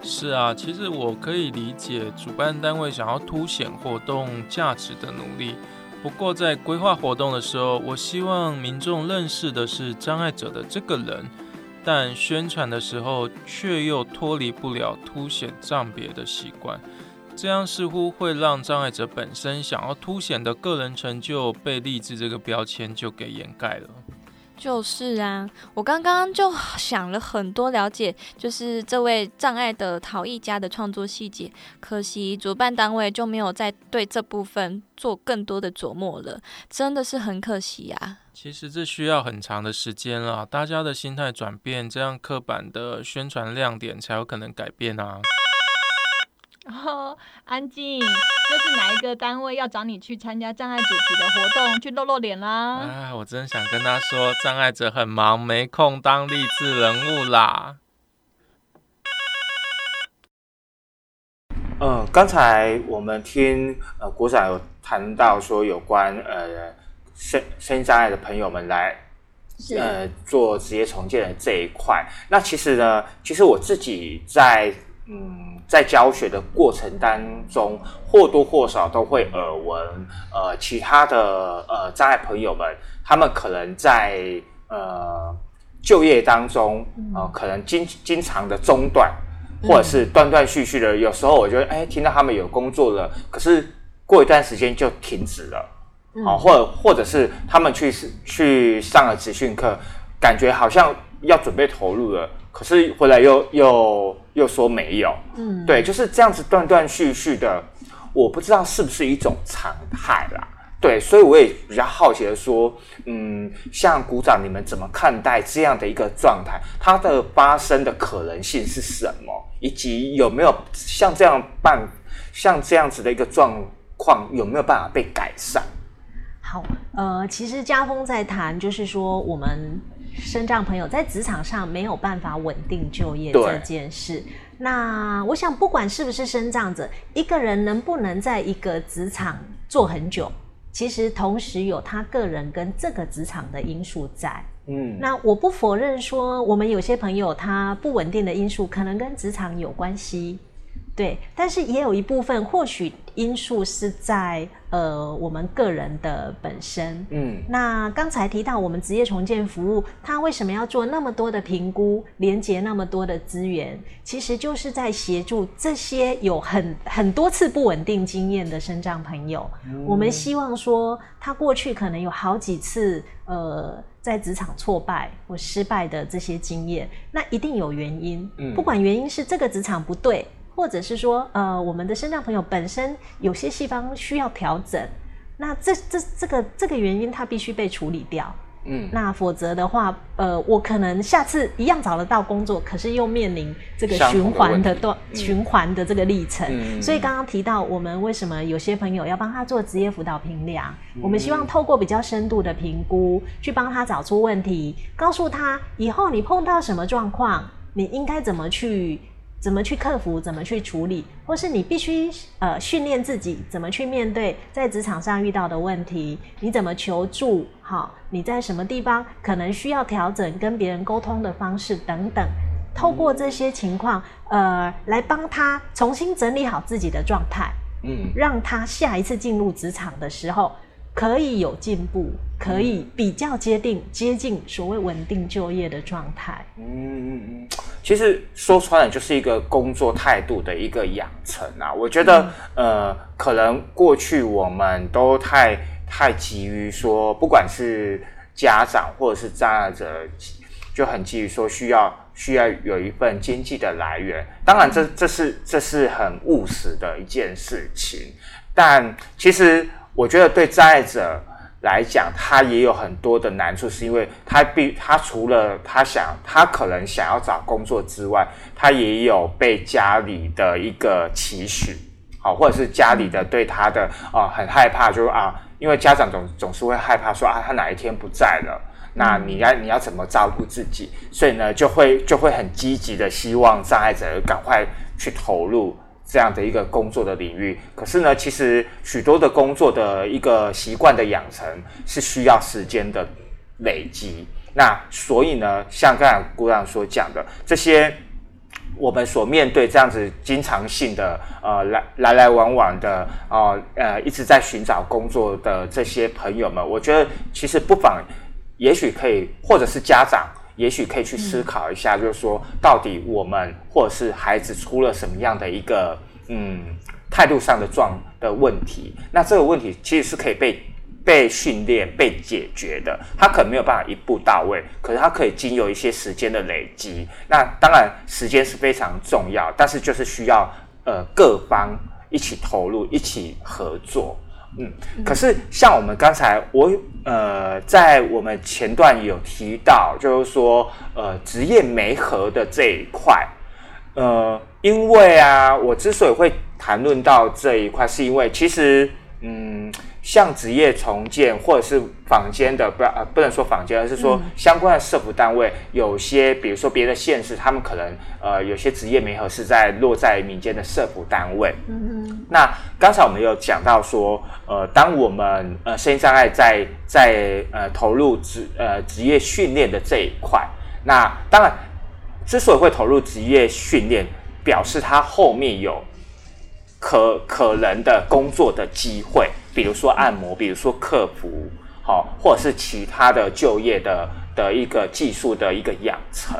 是啊，其实我可以理解主办单位想要凸显活动价值的努力。不过，在规划活动的时候，我希望民众认识的是障碍者的这个人，但宣传的时候却又脱离不了凸显障别的习惯，这样似乎会让障碍者本身想要凸显的个人成就被励志这个标签就给掩盖了。就是啊，我刚刚就想了很多了解，就是这位障碍的陶艺家的创作细节，可惜主办单位就没有再对这部分做更多的琢磨了，真的是很可惜啊。其实这需要很长的时间了，大家的心态转变，这样刻板的宣传亮点才有可能改变啊。哦，安静，又是哪一个单位要找你去参加障碍主题的活动，去露露脸啦？哎，我真想跟他说，障碍者很忙，没空当励志人物啦。嗯，刚才我们听呃国长有谈到说有关呃身身障碍的朋友们来呃做职业重建的这一块，那其实呢，其实我自己在。嗯，在教学的过程当中，或多或少都会耳闻，呃，其他的呃障碍朋友们，他们可能在呃就业当中，呃，可能经经常的中断，或者是断断续续的。有时候我觉得，哎，听到他们有工作了，可是过一段时间就停止了，好，或者或者是他们去去上了职训课，感觉好像要准备投入了。可是回来又又又说没有，嗯，对，就是这样子断断续续的，我不知道是不是一种常态啦，对，所以我也比较好奇的说，嗯，像鼓掌，你们怎么看待这样的一个状态？它的发生的可能性是什么？以及有没有像这样办，像这样子的一个状况，有没有办法被改善？好，呃，其实家峰在谈，就是说我们。身障朋友在职场上没有办法稳定就业这件事，那我想不管是不是身障者，一个人能不能在一个职场做很久，其实同时有他个人跟这个职场的因素在。嗯，那我不否认说，我们有些朋友他不稳定的因素可能跟职场有关系。对，但是也有一部分或许因素是在呃我们个人的本身。嗯，那刚才提到我们职业重建服务，它为什么要做那么多的评估，连接那么多的资源？其实就是在协助这些有很很多次不稳定经验的生障朋友。我们希望说，他过去可能有好几次呃在职场挫败或失败的这些经验，那一定有原因。嗯，不管原因是这个职场不对。或者是说，呃，我们的身障朋友本身有些细胞需要调整，那这这这个这个原因，它必须被处理掉。嗯，那否则的话，呃，我可能下次一样找得到工作，可是又面临这个循环的段循环的这个历程。所以刚刚提到，我们为什么有些朋友要帮他做职业辅导评量？我们希望透过比较深度的评估，去帮他找出问题，告诉他以后你碰到什么状况，你应该怎么去。怎么去克服？怎么去处理？或是你必须呃训练自己怎么去面对在职场上遇到的问题？你怎么求助？好，你在什么地方可能需要调整跟别人沟通的方式等等？透过这些情况，呃，来帮他重新整理好自己的状态。嗯，让他下一次进入职场的时候可以有进步，可以比较接近接近所谓稳定就业的状态。嗯嗯嗯，其实说穿了就是一个工作态度的一个养成啊。我觉得呃，可能过去我们都太太急于说，不管是家长或者是障碍者，就很急于说需要。需要有一份经济的来源，当然这这是这是很务实的一件事情，但其实我觉得对障碍者来讲，他也有很多的难处，是因为他必他除了他想他可能想要找工作之外，他也有被家里的一个期许，好，或者是家里的对他的啊很害怕，就是啊，因为家长总总是会害怕说啊，他哪一天不在了。那你要你要怎么照顾自己？所以呢，就会就会很积极的希望障碍者赶快去投入这样的一个工作的领域。可是呢，其实许多的工作的一个习惯的养成是需要时间的累积。那所以呢，像刚才姑娘所讲的这些，我们所面对这样子经常性的呃来来来往往的哦呃一直在寻找工作的这些朋友们，我觉得其实不妨。也许可以，或者是家长，也许可以去思考一下，就是说，到底我们或者是孩子出了什么样的一个嗯态度上的状的问题？那这个问题其实是可以被被训练、被解决的。他可能没有办法一步到位，可是他可以经由一些时间的累积。那当然，时间是非常重要，但是就是需要呃各方一起投入、一起合作。嗯，可是像我们刚才我呃，在我们前段有提到，就是说呃，职业媒合的这一块，呃，因为啊，我之所以会谈论到这一块，是因为其实嗯。像职业重建或者是坊间的不呃不能说坊间，而是说相关的社服单位，有些比如说别的县市，他们可能呃有些职业媒合是在落在民间的社服单位。嗯嗯。那刚才我们有讲到说，呃，当我们呃身心障碍在在呃投入职呃职业训练的这一块，那当然之所以会投入职业训练，表示他后面有可可能的工作的机会。比如说按摩，比如说客服，好，或者是其他的就业的的一个技术的一个养成。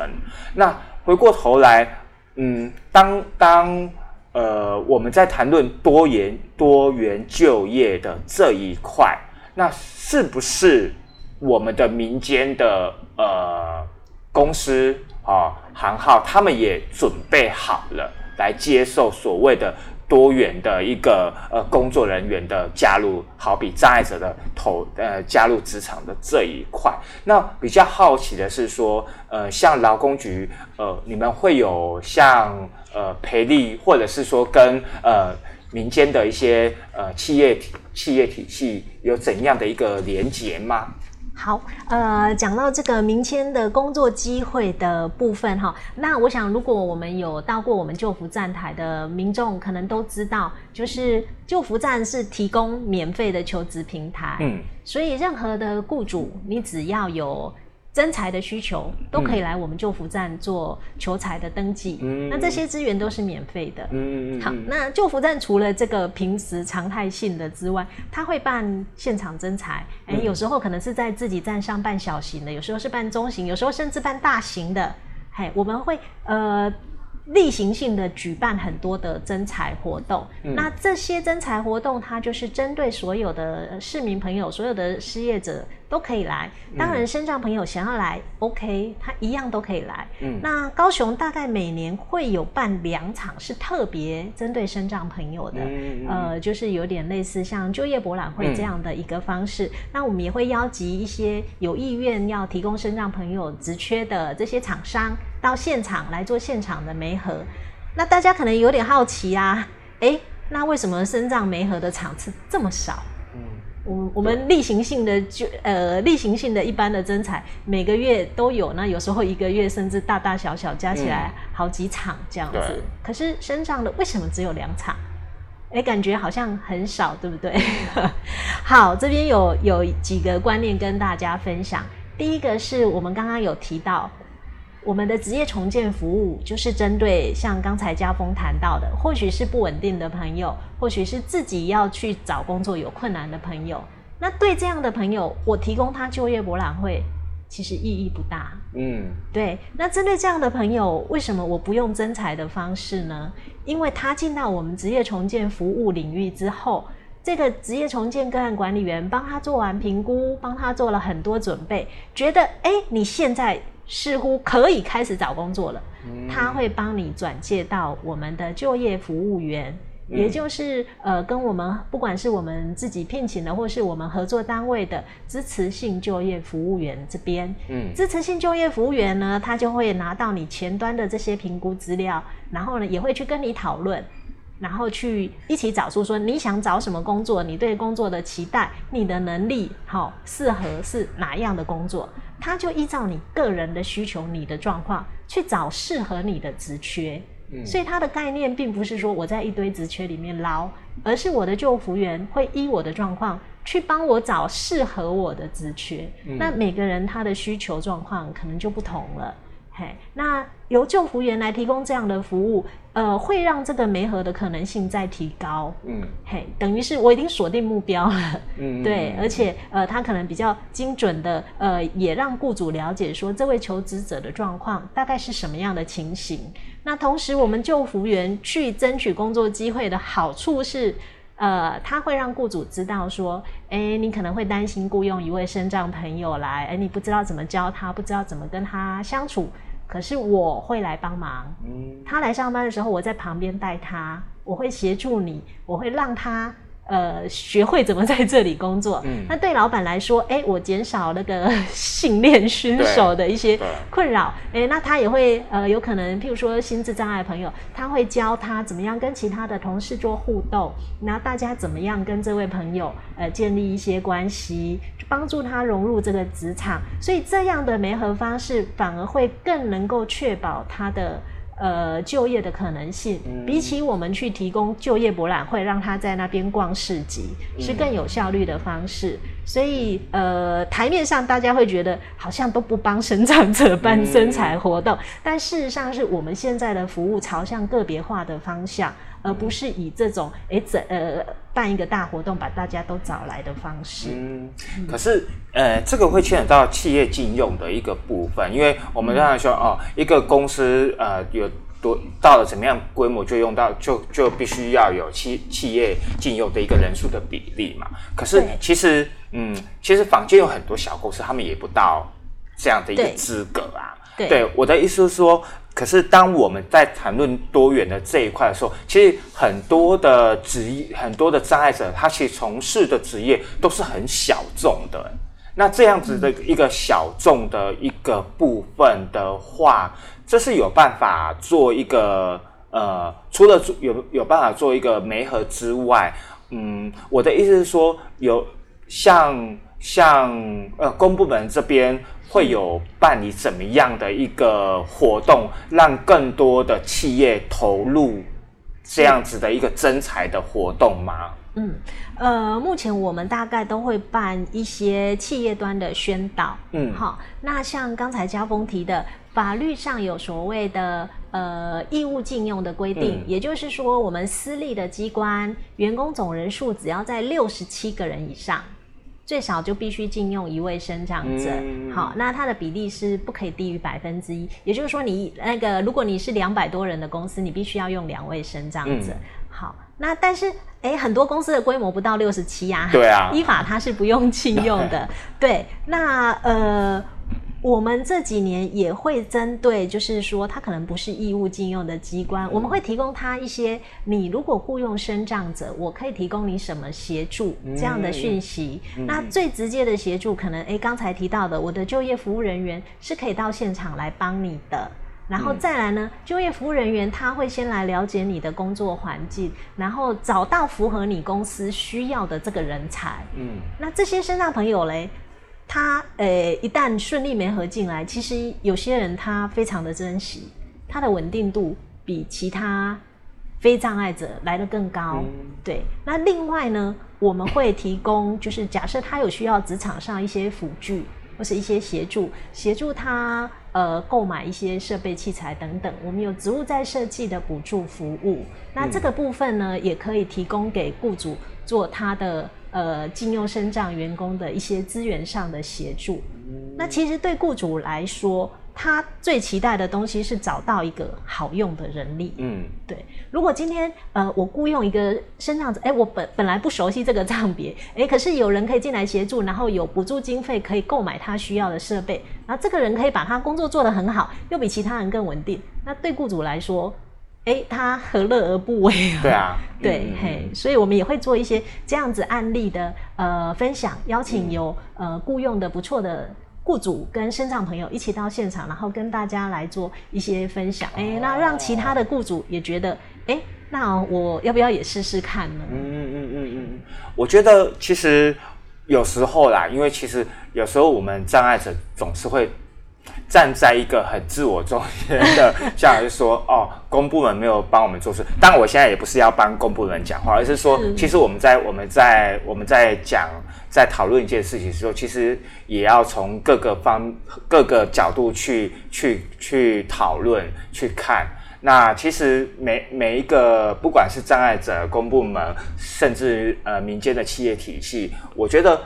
那回过头来，嗯，当当呃我们在谈论多元多元就业的这一块，那是不是我们的民间的呃公司啊行号，他们也准备好了来接受所谓的？多元的一个呃工作人员的加入，好比障碍者的投呃加入职场的这一块。那比较好奇的是说，呃，像劳工局，呃，你们会有像呃培力，或者是说跟呃民间的一些呃企业企业体系有怎样的一个连结吗？好，呃，讲到这个明天的工作机会的部分哈，那我想，如果我们有到过我们救福站台的民众，可能都知道，就是救福站是提供免费的求职平台，嗯，所以任何的雇主，你只要有。征才的需求都可以来我们救福站做求财的登记，那这些资源都是免费的。好，那救福站除了这个平时常态性的之外，他会办现场征才，哎，有时候可能是在自己站上办小型的，有时候是办中型，有时候甚至办大型的。嘿，我们会呃。例行性的举办很多的征才活动，那这些征才活动，它就是针对所有的市民朋友、所有的失业者都可以来。当然，身障朋友想要来，OK，他一样都可以来。那高雄大概每年会有办两场，是特别针对身障朋友的，呃，就是有点类似像就业博览会这样的一个方式。那我们也会邀集一些有意愿要提供身障朋友职缺的这些厂商。到现场来做现场的媒合，那大家可能有点好奇啊，哎，那为什么身障媒合的场次这么少？嗯，我我们例行性的就呃例行性的一般的征才每个月都有，那有时候一个月甚至大大小小加起来好几场这样子。可是身障的为什么只有两场？哎，感觉好像很少，对不对？(laughs) 好，这边有有几个观念跟大家分享。第一个是我们刚刚有提到。我们的职业重建服务就是针对像刚才家峰谈到的，或许是不稳定的朋友，或许是自己要去找工作有困难的朋友。那对这样的朋友，我提供他就业博览会，其实意义不大。嗯，对。那针对这样的朋友，为什么我不用增财的方式呢？因为他进到我们职业重建服务领域之后，这个职业重建个案管理员帮他做完评估，帮他做了很多准备，觉得哎，你现在。似乎可以开始找工作了，嗯他会帮你转介到我们的就业服务员，也就是呃，跟我们不管是我们自己聘请的，或是我们合作单位的支持性就业服务员这边。嗯，支持性就业服务员呢，他就会拿到你前端的这些评估资料，然后呢，也会去跟你讨论。然后去一起找出说你想找什么工作，你对工作的期待，你的能力好适合是哪样的工作，他就依照你个人的需求、你的状况去找适合你的职缺。所以他的概念并不是说我在一堆职缺里面捞，而是我的救服员会依我的状况去帮我找适合我的职缺。那每个人他的需求状况可能就不同了。嘿，那由救服员来提供这样的服务，呃，会让这个媒合的可能性再提高。嗯，嘿，等于是我已经锁定目标了。嗯，(laughs) 对，而且呃，他可能比较精准的，呃，也让雇主了解说这位求职者的状况大概是什么样的情形。那同时，我们救服员去争取工作机会的好处是，呃，他会让雇主知道说，哎，你可能会担心雇佣一位身障朋友来，哎，你不知道怎么教他，不知道怎么跟他相处。可是我会来帮忙，他来上班的时候，我在旁边带他，我会协助你，我会让他。呃，学会怎么在这里工作。嗯，那对老板来说，哎，我减少那个 (laughs) 训练新手的一些困扰。哎，那他也会呃，有可能，譬如说心智障碍朋友，他会教他怎么样跟其他的同事做互动，那大家怎么样跟这位朋友呃建立一些关系，帮助他融入这个职场。所以这样的媒合方式，反而会更能够确保他的。呃，就业的可能性，比起我们去提供就业博览会，让他在那边逛市集，是更有效率的方式。所以，呃，台面上大家会觉得好像都不帮生产者办生产活动，但事实上是我们现在的服务朝向个别化的方向。而不是以这种诶整呃办一个大活动把大家都找来的方式。嗯，可是呃这个会牵扯到企业禁用的一个部分，因为我们刚才说哦，一个公司呃有多到了怎么样规模就用到就就必须要有企企业禁用的一个人数的比例嘛。可是其实嗯，其实坊间有很多小公司，他们也不到这样的一个资格啊。对，我的意思是说。可是，当我们在谈论多元的这一块的时候，其实很多的职业、很多的障碍者，他其实从事的职业都是很小众的。那这样子的一个小众的一个部分的话，这是有办法做一个呃，除了有有办法做一个媒合之外，嗯，我的意思是说，有像像呃公部门这边。会有办理怎么样的一个活动，让更多的企业投入这样子的一个增财的活动吗？嗯，呃，目前我们大概都会办一些企业端的宣导。嗯，好，那像刚才嘉峰提的，法律上有所谓的呃义务禁用的规定，也就是说，我们私立的机关员工总人数只要在六十七个人以上。最少就必须禁用一位生长者，好，那它的比例是不可以低于百分之一，也就是说，你那个如果你是两百多人的公司，你必须要用两位生长者，好，那但是哎，很多公司的规模不到六十七呀，对啊，依法它是不用禁用的，(laughs) 对，那呃。我们这几年也会针对，就是说，他可能不是义务禁用的机关，我们会提供他一些，你如果雇佣生障者，我可以提供你什么协助这样的讯息。那最直接的协助，可能诶，刚才提到的，我的就业服务人员是可以到现场来帮你的。然后再来呢，就业服务人员他会先来了解你的工作环境，然后找到符合你公司需要的这个人才。嗯，那这些身障朋友嘞？他呃，一旦顺利没合进来，其实有些人他非常的珍惜，他的稳定度比其他非障碍者来的更高。对，那另外呢，我们会提供，就是假设他有需要职场上一些辅具或是一些协助，协助他呃购买一些设备器材等等，我们有植物在设计的补助服务。那这个部分呢，也可以提供给雇主做他的呃禁用生障员工的一些资源上的协助。那其实对雇主来说，他最期待的东西是找到一个好用的人力。嗯，对。如果今天呃我雇佣一个身障者，哎，我本本来不熟悉这个账别，哎，可是有人可以进来协助，然后有补助经费可以购买他需要的设备，然后这个人可以把他工作做得很好，又比其他人更稳定。那对雇主来说，哎，他何乐而不为啊？对啊，(laughs) 对，嘿，所以我们也会做一些这样子案例的呃分享，邀请有呃雇佣的不错的。雇主跟身障朋友一起到现场，然后跟大家来做一些分享。哎，那让其他的雇主也觉得，哎，那我要不要也试试看呢？嗯嗯嗯嗯嗯。我觉得其实有时候啦，因为其实有时候我们障碍者总是会。站在一个很自我中心的，像是说 (laughs) 哦，公部门没有帮我们做事。当然，我现在也不是要帮公部门讲话，而是说，其实我们在我们在我们在讲在讨论一件事情的时候，其实也要从各个方各个角度去去去讨论去看。那其实每每一个不管是障碍者、公部门，甚至呃民间的企业体系，我觉得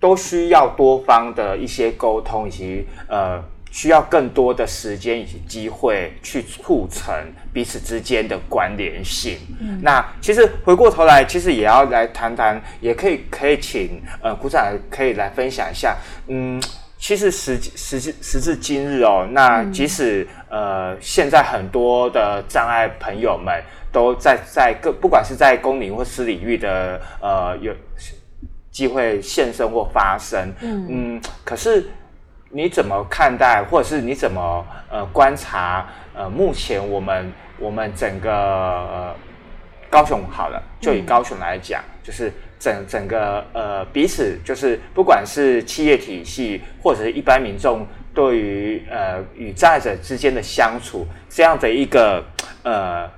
都需要多方的一些沟通以及呃。需要更多的时间以及机会去促成彼此之间的关联性。那其实回过头来，其实也要来谈谈，也可以可以请呃股长可以来分享一下。嗯，其实时时时至今日哦，那即使呃现在很多的障碍朋友们都在在各不管是在公领或私领域的呃有机会现身或发生，嗯，可是。你怎么看待，或者是你怎么呃观察呃目前我们我们整个呃高雄好了，就以高雄来讲，就是整整个呃彼此就是不管是企业体系或者是一般民众对于呃与障碍者之间的相处这样的一个呃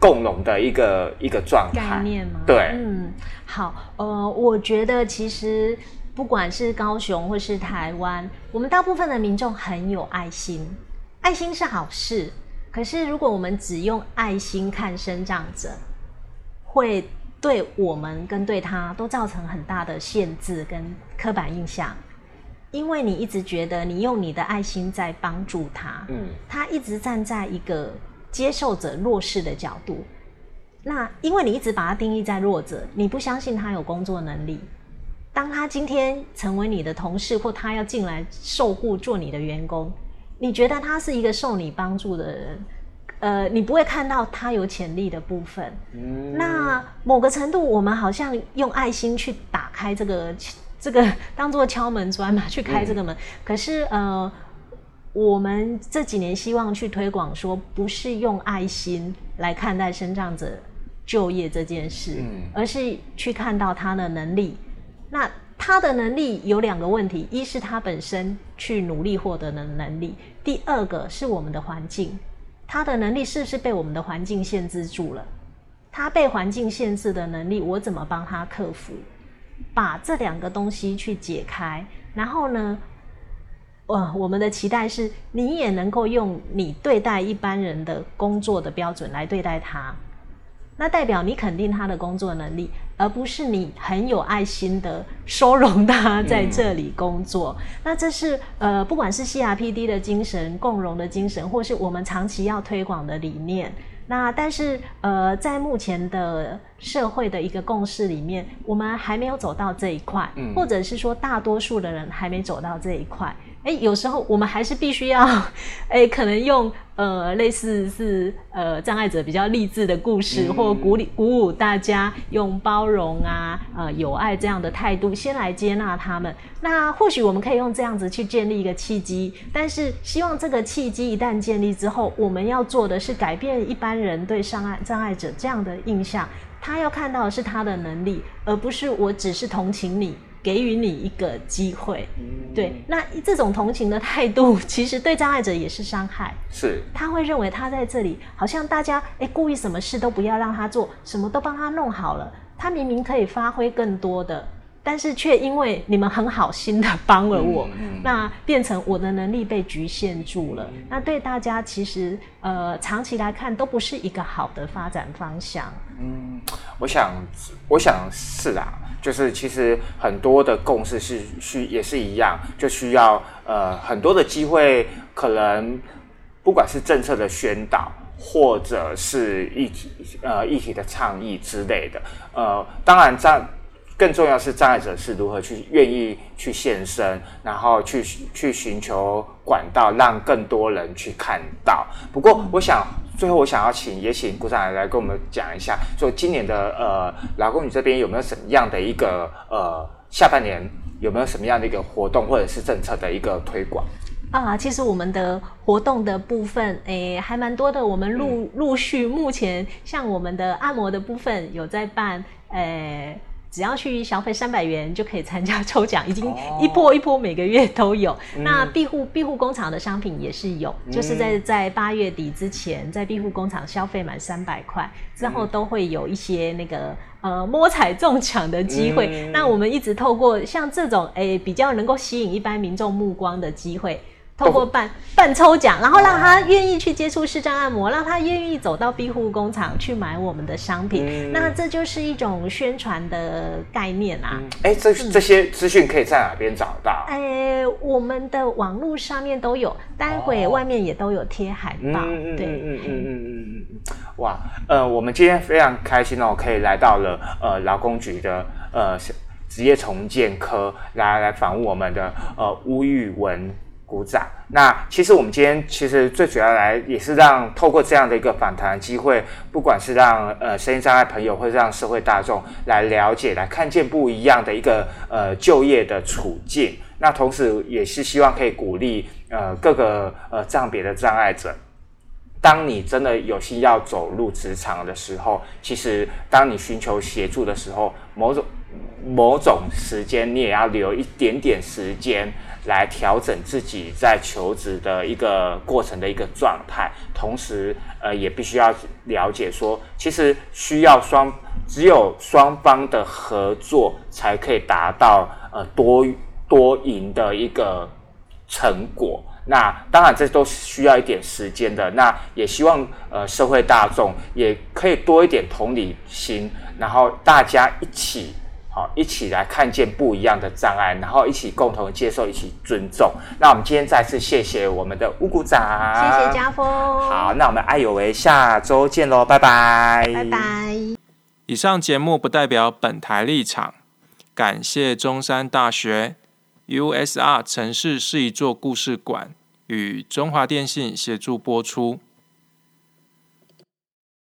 共荣的一个一个状态概念吗？对，嗯，好，呃，我觉得其实。不管是高雄或是台湾，我们大部分的民众很有爱心，爱心是好事。可是如果我们只用爱心看生长者，会对我们跟对他都造成很大的限制跟刻板印象。因为你一直觉得你用你的爱心在帮助他，嗯，他一直站在一个接受者弱势的角度。那因为你一直把他定义在弱者，你不相信他有工作能力。当他今天成为你的同事，或他要进来受雇做你的员工，你觉得他是一个受你帮助的人，呃，你不会看到他有潜力的部分。嗯那某个程度，我们好像用爱心去打开这个这个当做敲门砖嘛，去开这个门。可是呃，我们这几年希望去推广说，不是用爱心来看待生长者就业这件事，而是去看到他的能力。那他的能力有两个问题，一是他本身去努力获得的能力，第二个是我们的环境，他的能力是不是被我们的环境限制住了？他被环境限制的能力，我怎么帮他克服？把这两个东西去解开，然后呢，哇，我们的期待是你也能够用你对待一般人的工作的标准来对待他。那代表你肯定他的工作能力，而不是你很有爱心的收容他在这里工作。那这是呃，不管是 CRPD 的精神、共荣的精神，或是我们长期要推广的理念。那但是呃，在目前的社会的一个共识里面，我们还没有走到这一块，或者是说大多数的人还没走到这一块。哎，有时候我们还是必须要，哎，可能用呃类似是呃障碍者比较励志的故事，或鼓励鼓舞大家用包容啊、呃友爱这样的态度，先来接纳他们。那或许我们可以用这样子去建立一个契机，但是希望这个契机一旦建立之后，我们要做的是改变一般人对障碍障碍者这样的印象。他要看到的是他的能力，而不是我只是同情你。给予你一个机会，对，那这种同情的态度，(laughs) 其实对障碍者也是伤害。是，他会认为他在这里，好像大家哎故意什么事都不要让他做，什么都帮他弄好了，他明明可以发挥更多的，但是却因为你们很好心的帮了我，那变成我的能力被局限住了。那对大家其实呃长期来看都不是一个好的发展方向。嗯，我想我想是啊，就是其实很多的共识是需也是一样，就需要呃很多的机会，可能不管是政策的宣导，或者是议题呃议题的倡议之类的，呃，当然在。更重要是障碍者是如何去愿意去现身，然后去去寻求管道，让更多人去看到。不过，我想最后我想要请也请鼓掌来跟我们讲一下，说今年的呃劳工女这边有没有什么样的一个呃下半年有没有什么样的一个活动或者是政策的一个推广啊？其实我们的活动的部分诶还蛮多的，我们陆陆续目前像我们的按摩的部分有在办诶。只要去消费三百元就可以参加 (laughs) 抽奖，已经一波一波每个月都有。那庇护庇护工厂的商品也是有，就是在在八月底之前，在庇护工厂消费满三百块之后，都会有一些那个呃摸彩中奖的机会。那我们一直透过像这种诶比较能够吸引一般民众目光的机会。透过办办抽奖，然后让他愿意去接触视障按摩，让他愿意走到庇护工厂去买我们的商品，那这就是一种宣传的概念啊！哎，这这些资讯可以在哪边找到？哎，我们的网络上面都有，待会外面也都有贴海报。对，嗯嗯嗯嗯嗯嗯，哇，呃，我们今天非常开心哦，可以来到了呃劳工局的呃职业重建科来来访问我们的呃吴玉文。鼓掌。那其实我们今天其实最主要来也是让透过这样的一个访谈机会，不管是让呃声音障碍朋友，或者让社会大众来了解、来看见不一样的一个呃就业的处境。那同时也是希望可以鼓励呃各个呃障别的障碍者，当你真的有心要走入职场的时候，其实当你寻求协助的时候，某种某种时间你也要留一点点时间。来调整自己在求职的一个过程的一个状态，同时，呃，也必须要了解说，其实需要双，只有双方的合作，才可以达到呃多多赢的一个成果。那当然，这都需要一点时间的。那也希望呃社会大众也可以多一点同理心，然后大家一起。好，一起来看见不一样的障碍，然后一起共同接受，一起尊重。那我们今天再次谢谢我们的乌股长，谢谢家峰。好，那我们爱有为下周见喽，拜拜，拜拜。以上节目不代表本台立场，感谢中山大学 USR 城市是一座故事馆与中华电信协助播出。